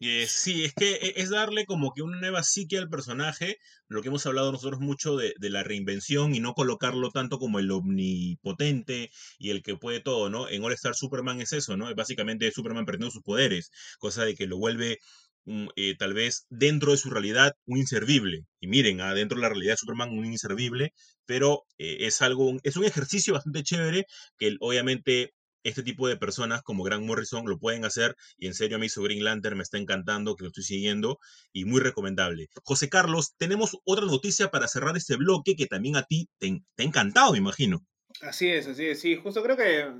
Eh, sí, es que e- es darle como que una nueva psique al personaje, lo que hemos hablado nosotros mucho de, de la reinvención y no colocarlo tanto como el omnipotente y el que puede todo, ¿no? En All Star Superman es eso, ¿no? Básicamente Superman perdiendo sus poderes, cosa de que lo vuelve eh, tal vez dentro de su realidad un inservible. Y miren, ah, dentro de la realidad de Superman un inservible, pero eh, es algo, es un ejercicio bastante chévere que obviamente este tipo de personas como Grant Morrison lo pueden hacer y en serio a mí su Green Lantern me está encantando, que lo estoy siguiendo y muy recomendable. José Carlos, tenemos otra noticia para cerrar este bloque que también a ti te, te ha encantado, me imagino. Así es, así es, sí, justo creo que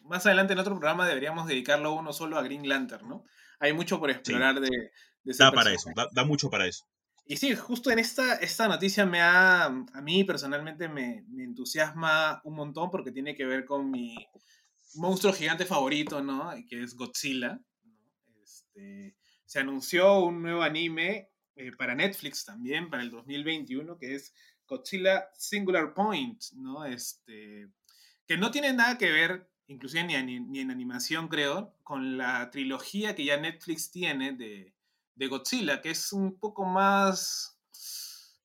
más adelante en otro programa deberíamos dedicarlo uno solo a Green Lantern, ¿no? Hay mucho por explorar de, de ese Da para personaje. eso, da, da mucho para eso. Y sí, justo en esta, esta noticia me ha, a mí personalmente me, me entusiasma un montón porque tiene que ver con mi monstruo gigante favorito, ¿no? Que es Godzilla. Este, se anunció un nuevo anime eh, para Netflix también, para el 2021, que es Godzilla Singular Point, ¿no? Este, que no tiene nada que ver, inclusive ni, en animación creo, con la trilogía que ya Netflix tiene de, Godzilla, que es un poco más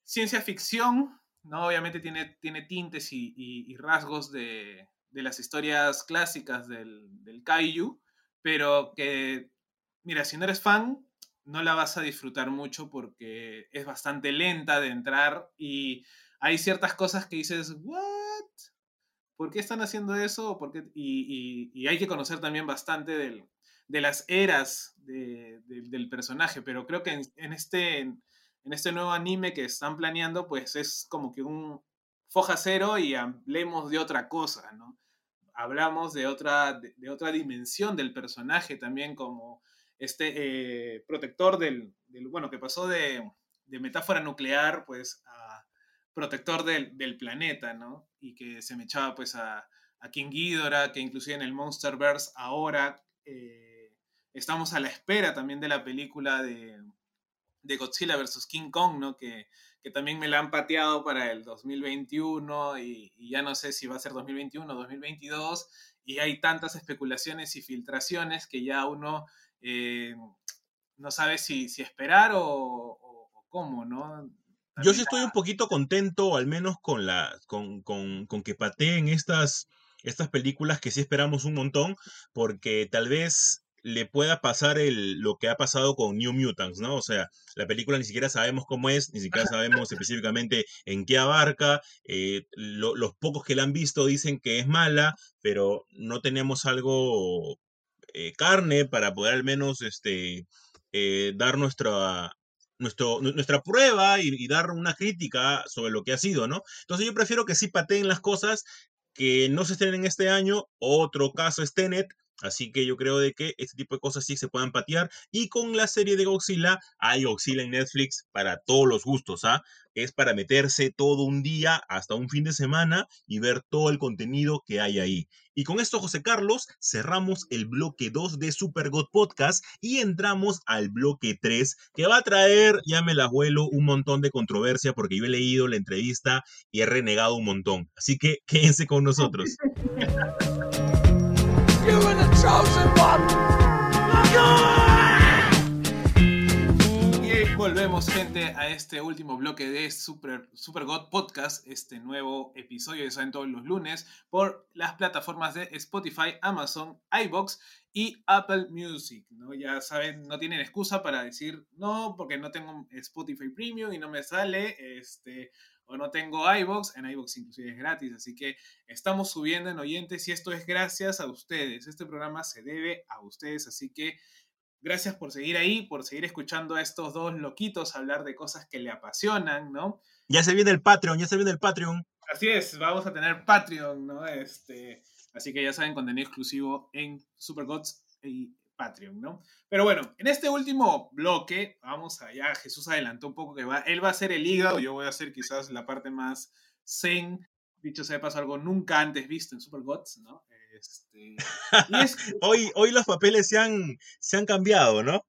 ciencia ficción, ¿no? Obviamente tiene, tiene tintes y rasgos de, de las historias clásicas del, del Kaiju, pero que, mira, si no eres fan, no la vas a disfrutar mucho porque es bastante lenta de entrar y hay ciertas cosas que dices, ¿what? ¿Por qué están haciendo eso? ¿Por qué? Y, hay que conocer también bastante de las eras de- de- del personaje, pero creo que este, en este nuevo anime que están planeando, pues es como que un foja cero y hablemos de otra cosa, ¿no? Hablamos de otra, de, dimensión del personaje también como este eh, protector del, bueno, que pasó de, metáfora nuclear, pues, protector del, planeta, ¿no? Y que se me echaba, pues, a, King Ghidorah, que inclusive en el Monsterverse ahora eh, estamos a la espera también de la película de, de Godzilla vs. King Kong, ¿no? Que, que también me la han pateado para el 2021 y, y ya no sé si va a ser 2021 o 2022 y hay tantas especulaciones y filtraciones que ya uno eh, no sabe si, si esperar o- o cómo, ¿no? Yo sí estoy un poquito contento, al menos con la, con, con, con que pateen estas, estas películas que sí esperamos un montón, porque tal vez le pueda pasar el, lo que ha pasado con New Mutants, ¿no? O sea, la película ni siquiera sabemos cómo es, ni siquiera sabemos específicamente en qué abarca, eh, lo- los pocos que la han visto dicen que es mala, pero no tenemos algo eh, carne para poder al menos este, eh, dar nuestra, nuestro, nu- nuestra prueba y, dar una crítica sobre lo que ha sido, ¿no? Entonces yo prefiero que sí pateen las cosas, que no se estrenen este año. Otro caso es. Así que yo creo de que este tipo de cosas sí se puedan patear. Y con la serie de Godzilla, hay Godzilla en Netflix para todos los gustos, ¿ah? Es para meterse todo un día hasta un fin de semana y ver todo el contenido que hay ahí. Y con esto, José Carlos, cerramos el bloque 2 de Super God Podcast y entramos al bloque 3, que va a traer, ya me la vuelo, un montón de controversia porque yo he leído la entrevista y he renegado un montón. Así que quédense con nosotros. Volvemos, gente, a este último bloque de Super, Super God Podcast, este nuevo episodio que salen todos los lunes por las plataformas de Spotify, Amazon, iBox y Apple Music. ¿no? Ya saben, no tienen excusa para decir no, porque no tengo Spotify Premium y no me sale, este, o no tengo iBox. En iBox inclusive es gratis, así que estamos subiendo en oyentes y esto es gracias a ustedes. Este programa se debe a ustedes, así que Gracias por seguir ahí, por seguir escuchando a estos dos loquitos hablar de cosas que le apasionan, ¿no? Ya se viene el Patreon, ya se viene el Patreon. Así es, vamos a tener Patreon, ¿no? Este, así que ya saben, contenido exclusivo en Supergods y Patreon, ¿no? Pero bueno, en este último bloque, vamos allá, Jesús adelantó un poco que va, él va a ser el hígado, yo voy a hacer quizás la parte más zen, dicho sea de paso, algo nunca antes visto en Supergods, ¿no? Este, y es que- Hoy, hoy los papeles se han, se han cambiado, ¿no?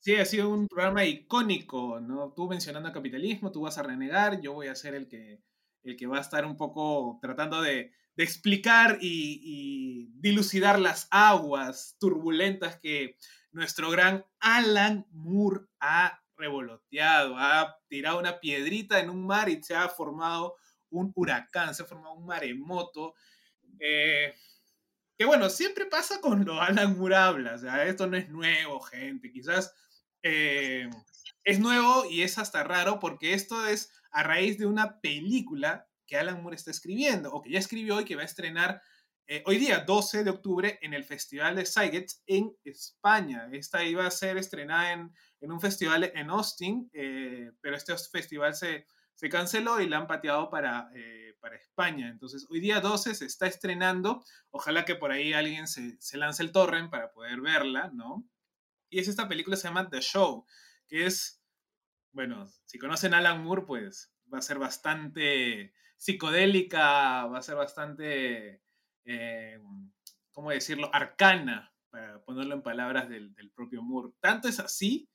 Sí, ha sido un programa icónico, ¿no? Tú mencionando el capitalismo, tú vas a renegar, yo voy a ser el que, el que va a estar un poco tratando de, de explicar y, dilucidar las aguas turbulentas que nuestro gran Alan Moore ha revoloteado, ha tirado una piedrita en un mar y se ha formado un huracán, se ha formado un maremoto. Eh, que bueno, siempre pasa con lo Alan Moore habla, o sea, esto no es nuevo, gente, quizás eh, es nuevo y es hasta raro porque esto es a raíz de una película que Alan Moore está escribiendo, o que ya escribió y que va a estrenar eh, hoy día, 12 de octubre, en el Festival de Sygets en España. Esta iba a ser estrenada en, en un festival en Austin, eh, pero este festival se, se canceló y la han pateado para, eh, para España. Entonces, hoy día 12 se está estrenando. Ojalá que por ahí alguien se, se lance el torrent para poder verla, ¿no? Y es esta película se llama The Show, que es, bueno, si conocen a Alan Moore, pues va a ser bastante psicodélica, va a ser bastante, eh, ¿cómo decirlo?, arcana, para ponerlo en palabras del, del propio Moore. Tanto es así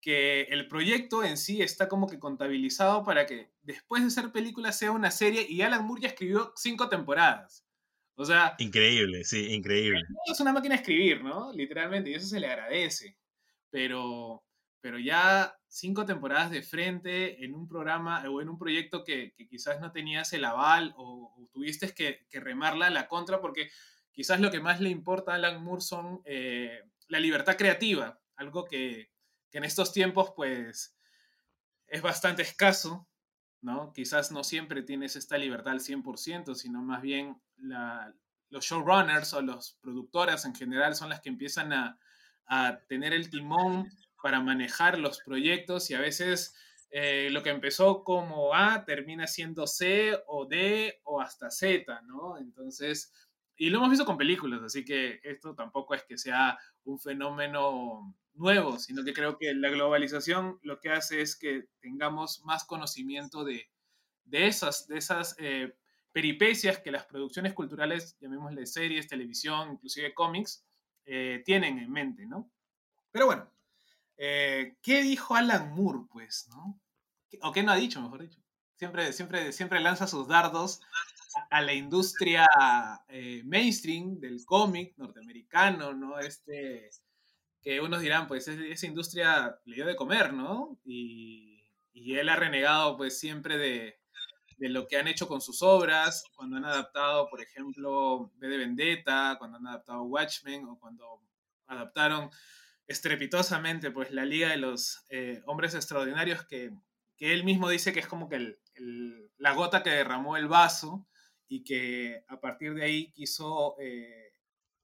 que el proyecto en sí está como que contabilizado para que después de ser película sea una serie y Alan Moore ya escribió cinco temporadas. O sea, Increíble, sí, increíble. es una máquina de escribir, ¿no? Literalmente, y eso se le agradece. Pero, pero ya cinco temporadas de frente en un programa o en un proyecto que, quizás no tenías el aval o, tuviste que, que, remarla a la contra, porque quizás lo que más le importa a Alan Moore son eh, la libertad creativa, algo que, que en estos tiempos pues es bastante escaso, ¿no? Quizás no siempre tienes esta libertad al 100%, sino más bien los showrunners o los productoras en general son las que empiezan a, a tener el timón para manejar los proyectos y a veces eh, lo que empezó como A termina siendo C o D o hasta Z, ¿no? Entonces, y lo hemos visto con películas, así que esto tampoco es que sea un fenómeno nuevo, sino que creo que la globalización lo que hace es que tengamos más conocimiento de, de esas, de esas eh, peripecias que las producciones culturales, llamémosle series, televisión, inclusive cómics, eh, tienen en mente, ¿no? Pero bueno, eh, ¿qué dijo Alan Moore, pues, no? ¿O qué no ha dicho, mejor dicho? Siempre, siempre, siempre lanza sus dardos a, la industria eh, mainstream del cómic norteamericano, ¿no? Este, que unos dirán, pues, esa industria le dio de comer, ¿no? Y, él ha renegado, pues, siempre de, de lo que han hecho con sus obras, cuando han adaptado, por ejemplo, V de Vendetta, cuando han adaptado Watchmen o cuando adaptaron estrepitosamente pues la Liga de los eh, Hombres Extraordinarios que, que, él mismo dice que es como que el, la gota que derramó el vaso y que a partir de ahí quiso eh,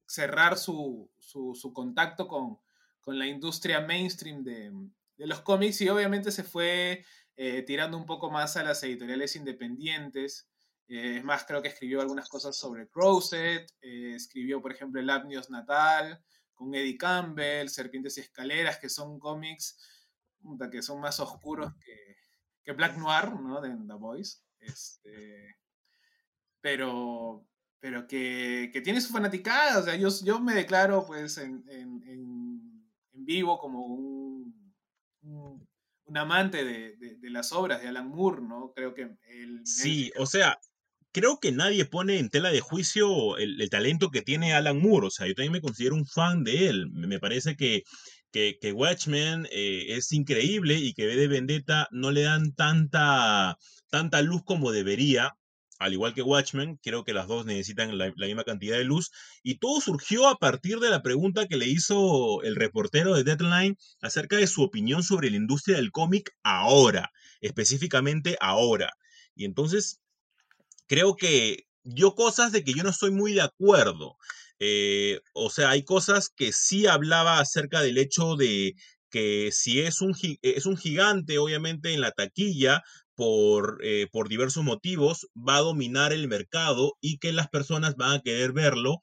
cerrar su, su, contacto con, con, la industria mainstream de, de, los cómics y obviamente se fue eh, tirando un poco más a las editoriales independientes. Es más, creo que escribió algunas cosas sobre Crowset, escribió, por ejemplo, El Apnios Natal, con Eddie Campbell, Serpientes y Escaleras, que son cómics que son más oscuros que, que Black Noir, ¿no? De The Voice. Este, pero, pero que, que, tiene su fanaticada. O sea, yo, yo me declaro, pues, en, en, en, en vivo como un, un un amante de, de, de, las obras de Alan Moore, ¿no? Creo que él... Sí, o sea, creo que nadie pone en tela de juicio el, talento que tiene Alan Moore, o sea, yo también me considero un fan de él, me parece que, que, Watchmen eh, es increíble y que V de Vendetta no le dan tanta, tanta luz como debería. Al igual que Watchmen, creo que las dos necesitan la misma cantidad de luz. Y todo surgió a partir de la pregunta que le hizo el reportero de Deadline acerca de su opinión sobre la industria del cómic ahora, específicamente ahora. Y entonces creo que dio cosas de que yo no estoy muy de acuerdo. Eh, o sea, hay cosas que sí hablaba acerca del hecho de que si es un, es un gigante, obviamente, en la taquilla, por, eh, por diversos motivos, va a dominar el mercado y que las personas van a querer verlo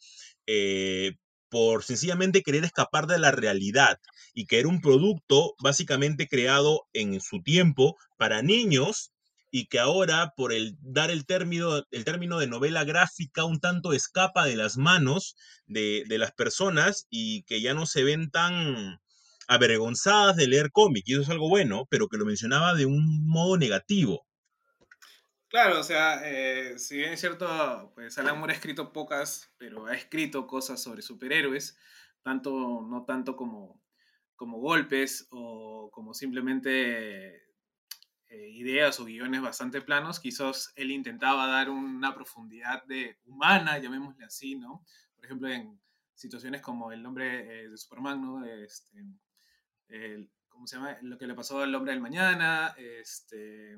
eh, por sencillamente querer escapar de la realidad y que era un producto básicamente creado en su tiempo para niños y que ahora por el dar el término, el término de novela gráfica un tanto escapa de las manos de, de las personas y que ya no se ven tan avergonzadas de leer cómic, y eso es algo bueno, pero que lo mencionaba de un modo negativo. Claro, o sea, eh, si bien es cierto, pues Alan Moore ha escrito pocas, pero ha escrito cosas sobre superhéroes, tanto, no tanto como, como golpes o como simplemente eh, ideas o guiones bastante planos, quizás él intentaba dar una profundidad de humana, llamémosle así, ¿no? Por ejemplo, en situaciones como el nombre eh, de Superman, ¿no? Este, ¿Cómo se llama? Lo que le pasó al hombre del mañana, este,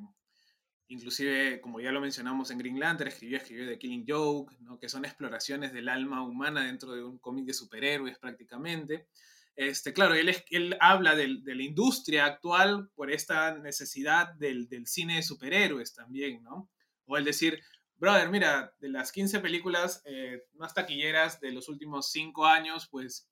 inclusive, como ya lo mencionamos en Green Lantern, escribió, escribió The Killing Joke, ¿no? que son exploraciones del alma humana dentro de un cómic de superhéroes prácticamente. Este, claro, él, él habla del- de la industria actual por esta necesidad del, del cine de superhéroes también, ¿no? O el decir, brother, mira, de las 15 películas eh, más taquilleras de los últimos 5 años, pues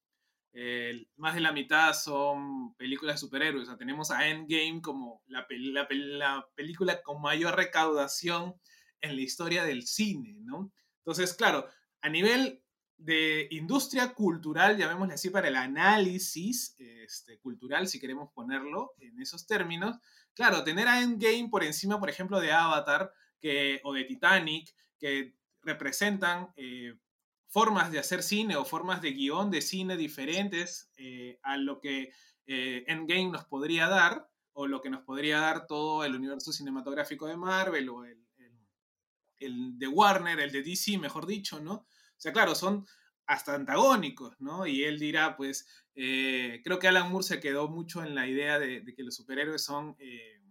eh, más de la mitad son películas de superhéroes. O sea, tenemos a Endgame como la, la la película con mayor recaudación en la historia del cine, ¿no? Entonces, claro, a nivel de industria cultural, llamémosle así, para el análisis este, cultural, si queremos ponerlo en esos términos, claro, tener a Endgame por encima, por ejemplo, de Avatar que, o de Titanic, que representan eh, formas de hacer cine o formas de guion de cine diferentes eh, a lo que eh, Endgame nos podría dar o lo que nos podría dar todo el universo cinematográfico de Marvel o el, el, el de Warner, el de DC, mejor dicho, ¿no? Sea, claro, son hasta antagónicos, ¿no? Y él dirá, pues, eh, creo que Alan Moore se quedó mucho en la idea de, que los superhéroes son eh,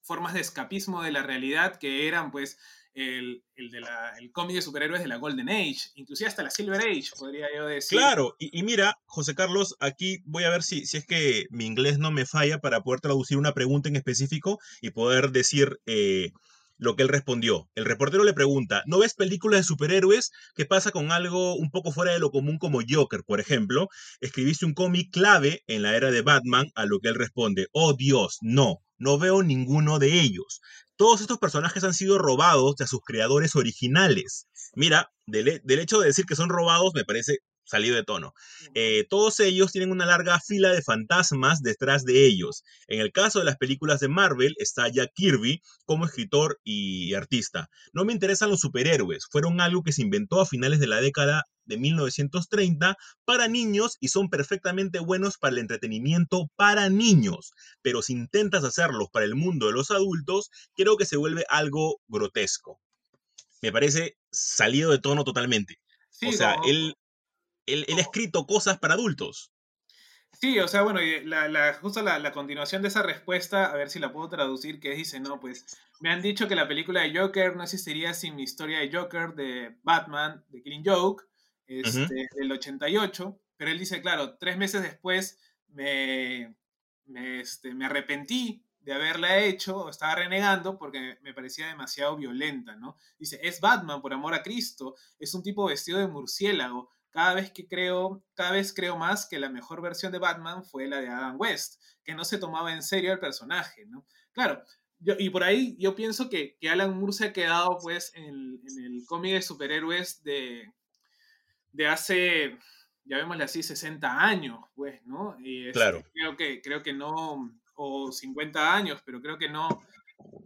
formas de escapismo de la realidad que eran, pues, el, el de la, el cómic de superhéroes de la Golden Age, inclusive hasta la Silver Age, podría yo decir. Claro, y, y mira, José Carlos, aquí voy a ver si, si es que mi inglés no me falla para poder traducir una pregunta en específico y poder decir eh, lo que él respondió. El reportero le pregunta, ¿no ves películas de superhéroes? ¿Qué pasa con algo un poco fuera de lo común como Joker, por ejemplo? Escribiste un cómic clave en la era de Batman, a lo que él responde, oh Dios, no, no veo ninguno de ellos. Todos estos personajes han sido robados de sus creadores originales. Mira, del, del hecho de decir que son robados me parece salido de tono. Eh, todos ellos tienen una larga fila de fantasmas detrás de ellos. En el caso de las películas de Marvel está Jack Kirby como escritor y artista. No me interesan los superhéroes, fueron algo que se inventó a finales de la década de 1930 para niños y son perfectamente buenos para el entretenimiento para niños. Pero si intentas hacerlos para el mundo de los adultos, creo que se vuelve algo grotesco. Me parece salido de tono totalmente. Sí, o sea, él, él, él ha escrito cosas para adultos. Sí, o sea, bueno, la, la- justo la, la continuación de esa respuesta, a ver si la puedo traducir, que dice, no, pues me han dicho que la película de Joker no existiría sin mi historia de Joker, de Batman, de Killing Joke, este, del 88, pero él dice, claro, tres meses después me, me, este, me arrepentí de haberla hecho, o estaba renegando porque me parecía demasiado violenta, ¿no? Dice, es Batman, por amor a Cristo, es un tipo vestido de murciélago, cada vez que creo, cada vez creo más que la mejor versión de Batman fue la de Adam West, que no se tomaba en serio al personaje, ¿no? Claro, yo, y por ahí yo pienso que, que Alan Moore se ha quedado pues en, el- en el cómic de superhéroes de, de hace, llamémosle así, 60 años, pues, ¿no? Y este, Claro. Creo que, creo que no, o 50 años, pero creo que no,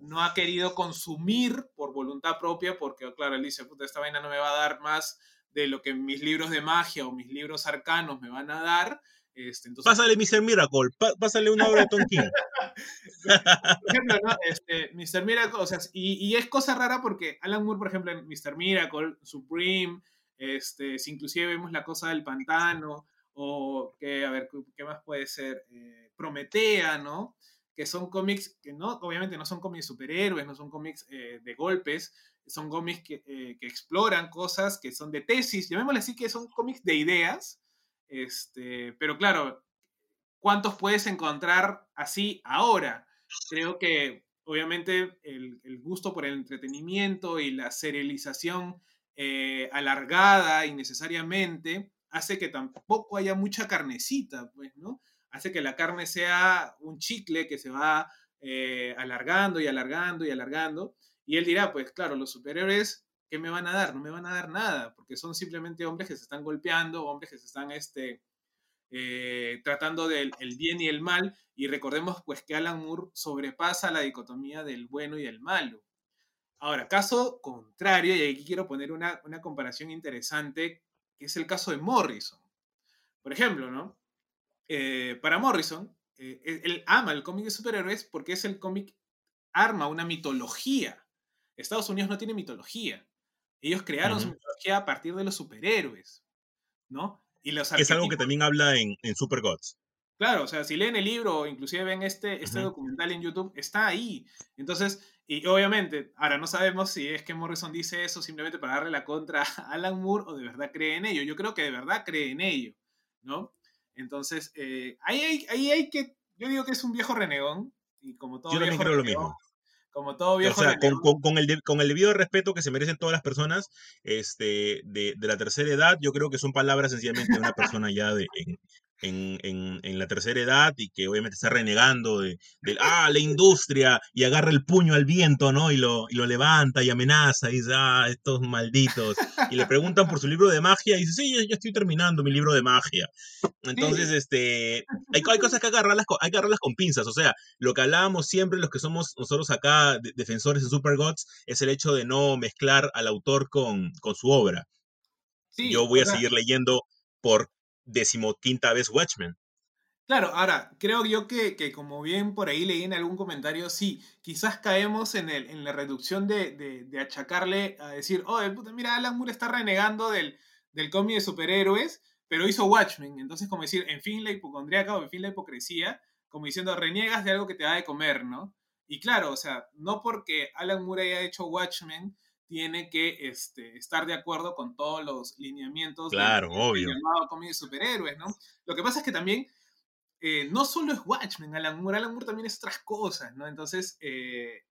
no ha querido consumir por voluntad propia, porque claro, él dice, puta, esta vaina no me va a dar más de lo que mis libros de magia o mis libros arcanos me van a dar, Este, entonces, Pásale Mr. Miracle, pásale una obra de Tom King. por ejemplo, ¿no? Este, Mr. Miracle, o sea, y, y es cosa rara porque Alan Moore, por ejemplo, en Mr. Miracle, Supreme, este, si inclusive vemos la cosa del pantano, o que, a ver, ¿qué más puede ser? Eh, Prometea, ¿no? Que son cómics que no, obviamente no son cómics de superhéroes, no son cómics eh, de golpes, son cómics que, eh, que exploran cosas que son de tesis, llamémosle así que son cómics de ideas, este, pero claro, ¿cuántos puedes encontrar así ahora? Creo que obviamente el, el gusto por el entretenimiento y la serialización eh, alargada innecesariamente hace que tampoco haya mucha carnecita, pues, ¿no? Hace que la carne sea un chicle que se va eh, alargando y alargando y alargando. Y él dirá, pues claro, los superhéroes, ¿qué me van a dar? No me van a dar nada, porque son simplemente hombres que se están golpeando, hombres que se están este, eh, tratando del el bien y el mal, y recordemos pues que Alan Moore sobrepasa la dicotomía del bueno y el malo. Ahora, caso contrario, y aquí quiero poner una, una comparación interesante, que es el caso de Morrison. Por ejemplo, ¿no? Eh, para Morrison, eh, él, ama el cómic de superhéroes porque es el cómic, arma una mitología. Estados Unidos no tiene mitología. Ellos crearon su mitología a partir de los superhéroes, ¿no? Y los Es algo que también habla en, en Super Gods. Claro, o sea, si leen el libro o inclusive ven este, este documental en YouTube, está ahí. Entonces, y obviamente, ahora no sabemos si es que Morrison dice eso simplemente para darle la contra a Alan Moore o de verdad cree en ello. Yo creo que de verdad cree en ello, ¿no? Entonces, eh, ahí, hay, ahí hay que, yo digo que es un viejo renegón, y como todo Yo también viejo creo lo mismo. Como todo O viejo sea, con, renegón, con- con el de- con el debido respeto que se merecen todas las personas este, de, de la tercera edad, yo creo que son palabras sencillamente de una persona ya de, en, en- en- en la tercera edad y que obviamente está renegando de, ah, la industria, y agarra el puño al viento, ¿no? Y lo, y lo levanta y amenaza y dice, ah, estos malditos. Y le preguntan por su libro de magia y dice, sí, ya, ya estoy terminando mi libro de magia. Entonces, este, hay, hay cosas que agarrarlas hay que agarrarlas con pinzas. O sea, lo que hablábamos siempre, los que somos nosotros acá de- defensores de Super Gods, es el hecho de no mezclar al autor con, con su obra. sí, Yo voy a seguir leyendo por decimoquinta vez Watchmen. Claro, ahora, creo yo que, que como bien por ahí leí en algún comentario, sí, quizás caemos en, el, en la reducción de, de- achacarle a decir, oh, puta, mira, Alan Moore está renegando del, del cómic de superhéroes, pero hizo Watchmen. Entonces, como decir, en fin la hipocondríaca o en fin la hipocresía, como diciendo, reniegas de algo que te da de comer, ¿no? Y claro, o sea, no porque Alan Moore haya hecho Watchmen, tiene que este, estar de acuerdo con todos los lineamientos Claro, del obvio. llamado cómic de superhéroes, ¿no? Lo que pasa es que también eh, no solo es Watchmen, Alan Moore, Alan Moore también es otras cosas, ¿no? Entonces, eh,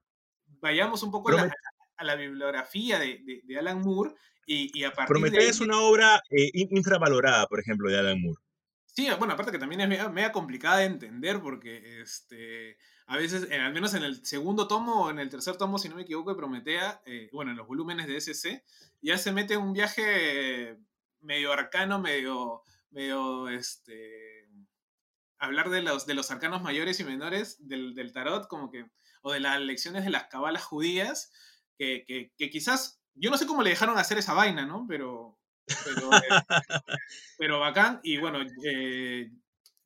vayamos un poco a la, Promet- a la bibliografía de, de- de Alan Moore y, y a partir Prometeo de es una obra eh, in- infravalorada, por ejemplo, de Alan Moore. Sí, bueno, aparte que también es media, media complicada de entender porque este, a veces, en- al menos en el segundo tomo o en el tercer tomo, si no me equivoco, de Prometea, eh, bueno, en los volúmenes de SC, ya se mete en un viaje medio arcano, medio, medio, este, hablar de los, de los arcanos mayores y menores del, del tarot, como que, o de las lecciones de las cabalas judías, que, que, que quizás, yo no sé cómo le dejaron hacer esa vaina, ¿no? Pero, pero, eh, pero bacán, y bueno, eh,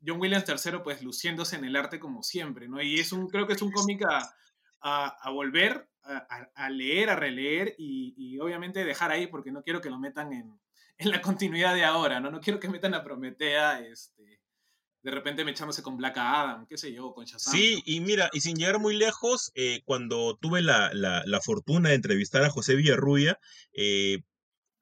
John Williams III, pues luciéndose en el arte como siempre, ¿no? Y es un, creo que es un cómic a, a, a volver, a, leer, a releer y, y obviamente dejar ahí porque no quiero que lo metan en, en la continuidad de ahora, ¿no? No quiero que metan a Prometea, este, de repente me echándose con Black Adam, qué sé yo, con Shazam. Sí, y mira, y sin llegar muy lejos, eh, cuando tuve la, la- la fortuna de entrevistar a José Villarrubia, eh,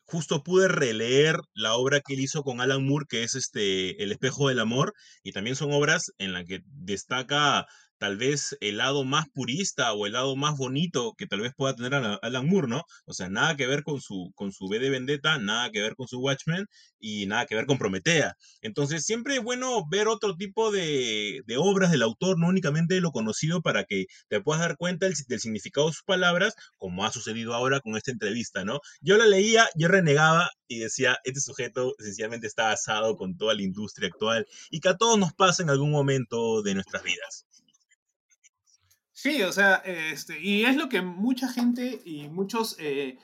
justo pude releer la obra que él hizo con Alan Moore, que es este El espejo del amor, y también son obras en las que destaca tal vez el lado más purista o el lado más bonito que tal vez pueda tener Alan Moore, ¿no? O sea, nada que ver con su, con su V de Vendetta, nada que ver con su Watchmen y nada que ver con Prometea. Entonces, siempre es bueno ver otro tipo de, de obras del autor, no únicamente lo conocido, para que te puedas dar cuenta del, del significado de sus palabras, como ha sucedido ahora con esta entrevista, ¿no? Yo la leía, yo renegaba y decía, este sujeto sencillamente está asado con toda la industria actual y que a todos nos pasa en algún momento de nuestras vidas. Sí, o sea, este, y es lo que mucha gente y muchos eh,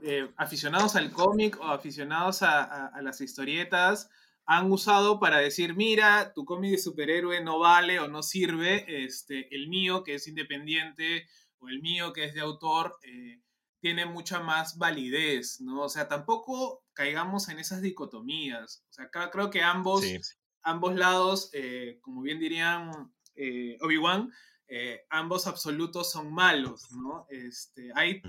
eh, aficionados al cómic o aficionados a, a- a las historietas han usado para decir, mira, tu cómic de superhéroe no vale o no sirve, este, el mío que es independiente o el mío que es de autor eh, tiene mucha más validez, ¿no? O sea, tampoco caigamos en esas dicotomías. O sea, creo que ambos, Sí. ambos lados, como bien dirían Obi-Wan, eh, ambos absolutos son malos, ¿no? Este, hay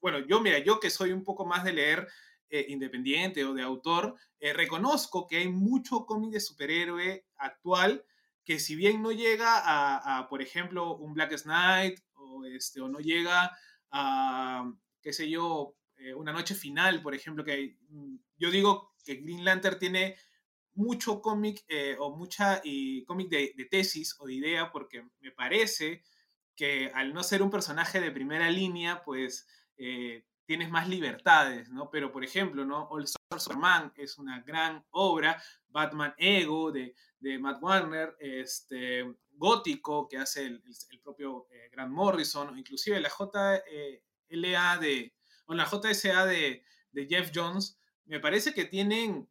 bueno, yo, mira, yo que soy un poco más de leer eh, independiente o de autor, eh, reconozco que hay mucho cómic de superhéroe actual que si bien no llega a, a, por ejemplo, un Black Knight o, este, o no llega a, qué sé yo, una noche final, por ejemplo, que mm, yo digo que Green Lantern tiene mucho cómic eh, o mucha y cómic de, tesis o de idea porque me parece que al no ser un personaje de primera línea, pues eh, tienes más libertades, ¿no? Pero, por ejemplo, ¿no? All Star Superman es una gran obra, Batman Ego de, de Matt Warner, este, Gótico, que hace el, el propio eh, Grant Morrison, o inclusive la JLA de, o la JSA de, de Jeff Jones, me parece que tienen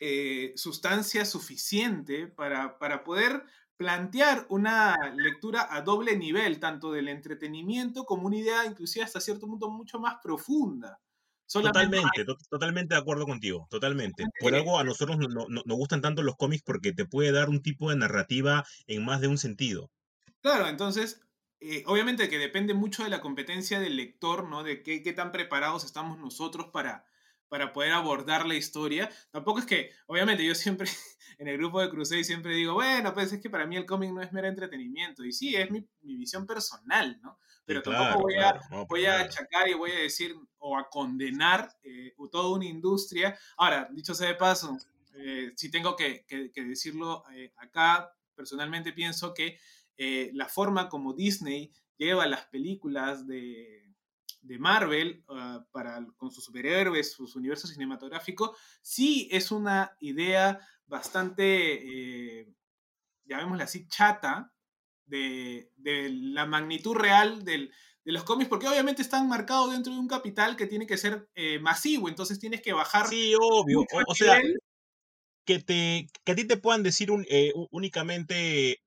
eh, sustancia suficiente para, para poder plantear una lectura a doble nivel, tanto del entretenimiento como una idea inclusive hasta cierto punto mucho más profunda. Solamente Totalmente, to- totalmente de acuerdo contigo, totalmente. Por algo a nosotros no- no- no- nos gustan tanto los cómics porque te puede dar un tipo de narrativa en más de un sentido. Claro, entonces, eh, obviamente que depende mucho de la competencia del lector, ¿no? De qué, qué tan preparados estamos nosotros para, para poder abordar la historia. Tampoco es que, obviamente, yo siempre en el grupo de Crusade siempre digo, bueno, pues es que para mí el cómic no es mero entretenimiento. Y sí, es mi, mi visión personal, ¿no? Pero Sí, tampoco voy, claro, a, no, voy a achacar y voy a decir o a condenar eh, toda una industria. Ahora, dicho sea de paso, eh, si tengo que, que- que decirlo eh, acá, personalmente pienso que la forma como Disney lleva las películas de, de Marvel ah, para, con sus superhéroes, sus universos cinematográficos, sí es una idea bastante, eh, llamémosla así, chata de, de la magnitud real del, de los cómics, porque obviamente están marcados dentro de un capital que tiene que ser eh, masivo, entonces tienes que bajar Sí, obvio. O, sea, que, te, que a ti te puedan decir un, eh, únicamente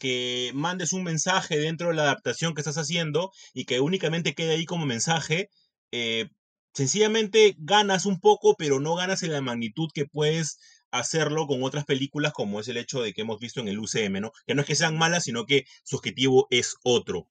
que mandes un mensaje dentro de la adaptación que estás haciendo y que únicamente quede ahí como mensaje, eh, sencillamente ganas un poco, pero no ganas en la magnitud que puedes hacerlo con otras películas, como es el hecho de que hemos visto en el UCM, ¿no? Que no es que sean malas, sino que su objetivo es otro.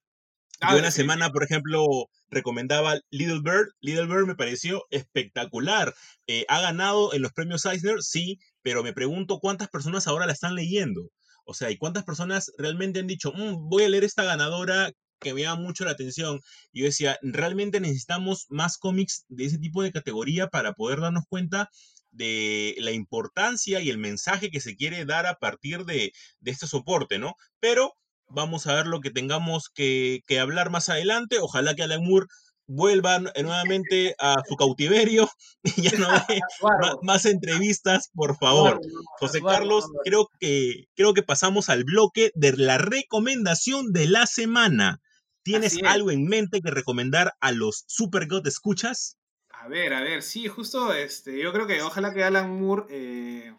Ah, Yo sí, semana, por ejemplo, recomendaba Little Bird. Little Bird me pareció espectacular. Eh, ¿Ha ganado en los premios Eisner? Sí, pero me pregunto cuántas personas ahora la están leyendo. O sea, ¿y cuántas personas realmente han dicho, "Mm, voy a leer esta ganadora que me llama mucho la atención? Y yo decía, realmente necesitamos más cómics de ese tipo de categoría para poder darnos cuenta de la importancia y el mensaje que se quiere dar a partir de, este soporte, ¿no? Pero vamos a ver lo que tengamos que, que hablar más adelante. Ojalá que Alan Moore vuelva nu- nuevamente a su cautiverio y ya no Bárbaro, más entrevistas, por favor. José Carlos, creo que, creo que pasamos al bloque de la recomendación de la semana. ¿Tienes algo en mente que recomendar a los Super God escuchas? A ver, a ver, sí, justo este, yo creo que ojalá que Alan Moore eh,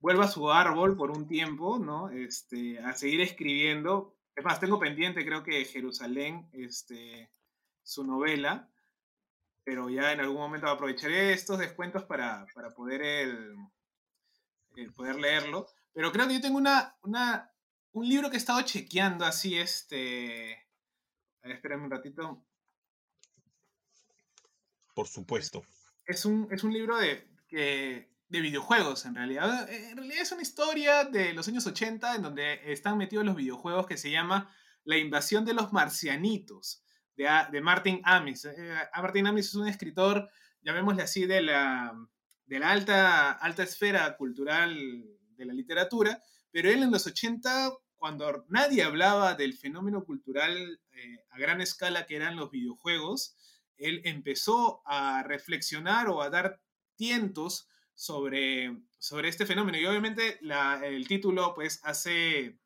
vuelva a su árbol por un tiempo, ¿no? Este, a seguir escribiendo. Es más, tengo pendiente, creo que Jerusalén, este, su novela, pero ya en algún momento aprovecharé estos descuentos para, para poder, el, el poder leerlo. Pero creo que yo tengo una, una, un libro que he estado chequeando así, este... A ver, espérame un ratito. Por supuesto. es un, es un libro de, que- de videojuegos, en realidad. En realidad es una historia de los años 80 en donde están metidos los videojuegos que se llama La invasión de los marcianitos, de, de Martin Amis. Eh, Martin Amis es un escritor, llamémosle así, de la, de la alta, alta esfera cultural de la literatura, pero él en los 80, cuando nadie hablaba del fenómeno cultural eh, a gran escala que eran los videojuegos, él empezó a reflexionar o a dar tientos sobre, sobre este fenómeno. Y obviamente el título pues hace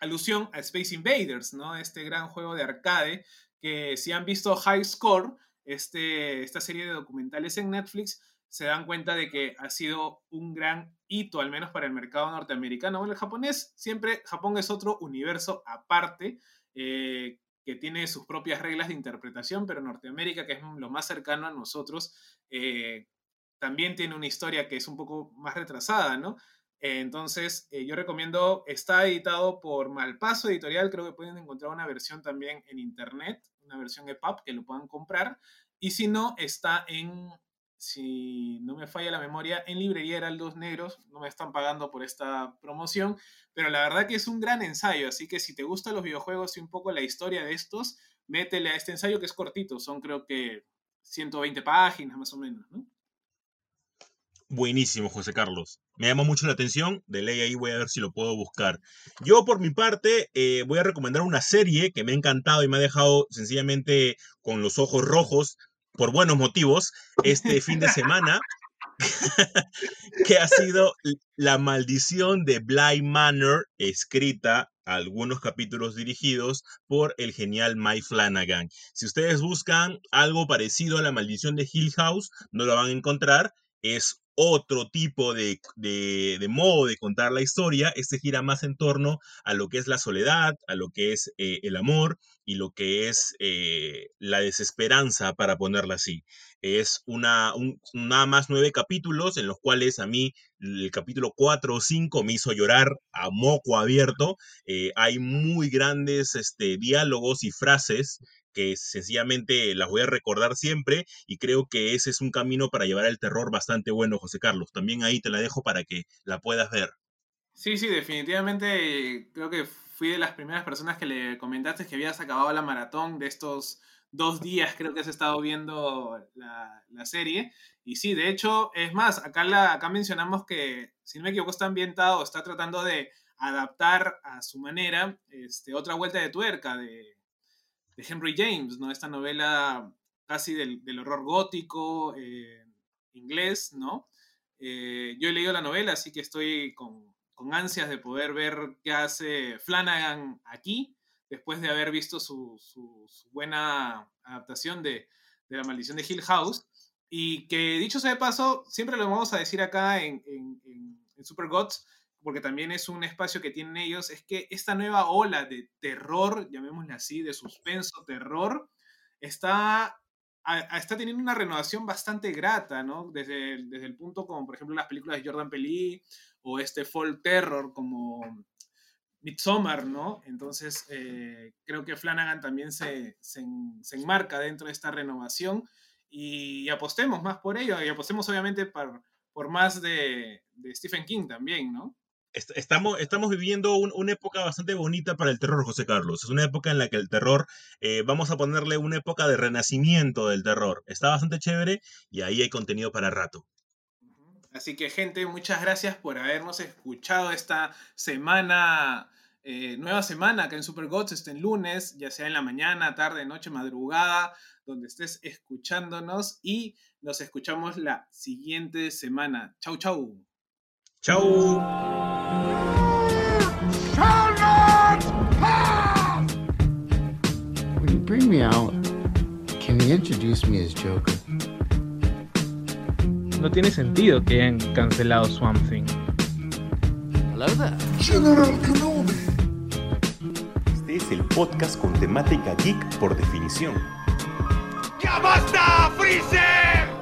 alusión a Space Invaders, ¿no? Este gran juego de arcade que si han visto High Score, este, esta serie de documentales en Netflix, se dan cuenta de que ha sido un gran hito, al menos para el mercado norteamericano. Bueno, el japonés siempre, Japón es otro universo aparte, eh, que tiene sus propias reglas de interpretación, pero Norteamérica, que es lo más cercano a nosotros, eh, también tiene una historia que es un poco más retrasada, ¿no? Eh, entonces, eh, yo recomiendo, está editado por Malpaso Editorial, creo que pueden encontrar una versión también en internet, una versión EPUB que lo puedan comprar, y si no, está en, si no me falla la memoria, en librería Heraldos Negros, no me están pagando por esta promoción, pero la verdad que es un gran ensayo, así que si te gustan los videojuegos y un poco la historia de estos, métele a este ensayo que es cortito, son creo que 120 páginas más o menos, ¿no? Buenísimo, José Carlos. Me llama mucho la atención. De ley ahí voy a ver si lo puedo buscar. Yo, por mi parte, eh, voy a recomendar una serie que me ha encantado y me ha dejado sencillamente con los ojos rojos por buenos motivos este fin de semana, que ha sido La maldición de Bly Manor, escrita algunos capítulos dirigidos por el genial Mike Flanagan. Si ustedes buscan algo parecido a La maldición de Hill House, no lo van a encontrar. Es otro tipo de, de, modo de contar la historia. Este gira más en torno a lo que es la soledad, a lo que es eh, el amor y lo que es eh, la desesperanza, para ponerla así. Es una, un, nada más nueve capítulos en los cuales a mí el capítulo 4 o 5 me hizo llorar a moco abierto. Eh, hay muy grandes este, diálogos y frases que sencillamente las voy a recordar siempre y creo que ese es un camino para llevar el terror bastante bueno, José Carlos. También ahí te la dejo para que la puedas ver. Sí, sí, definitivamente creo que fui de las primeras personas que le comentaste que habías acabado la maratón de estos dos días, creo que has estado viendo la, la serie. Y sí, de hecho, es más, acá, la, acá mencionamos que, si no me equivoco, está ambientado, está tratando de adaptar a su manera este, otra vuelta de tuerca de, de Henry James, ¿no? Esta novela casi del, del horror gótico eh, inglés, ¿no? Eh, yo he leído la novela, así que estoy con, con, ansias de poder ver qué hace Flanagan aquí, después de haber visto su, su, buena adaptación de, de, La maldición de Hill House. Y que dicho sea de paso, siempre lo vamos a decir acá en, en, en, en Super Gods, porque también es un espacio que tienen ellos, es que esta nueva ola de terror, llamémosle así, de suspenso, terror, está, está teniendo una renovación bastante grata, ¿no? Desde, desde el punto como, por ejemplo, las películas de Jordan Peele o este folk terror como Midsommar, ¿no? Entonces, eh, creo que Flanagan también se, se, se, enmarca dentro de esta renovación y apostemos más por ello y apostemos obviamente por, por más de, de Stephen King también, ¿no? Estamos, estamos viviendo un, una época bastante bonita para el terror, José Carlos. Es una época en la que el terror, eh, vamos a ponerle una época de renacimiento del terror. Está bastante chévere y ahí hay contenido para rato. Así que gente, muchas gracias por habernos escuchado esta semana, eh, nueva semana acá en Super Gods, este lunes, ya sea en la mañana, tarde, noche, madrugada, donde estés escuchándonos y nos escuchamos la siguiente semana. Chau, chau. Chau. When you bring me out, can you introduce me as Joker? No tiene sentido que hayan cancelado Swamp Thing. Hello there. General Kenobi. Este es el podcast con temática geek por definición. ¡Ya basta, Freezer!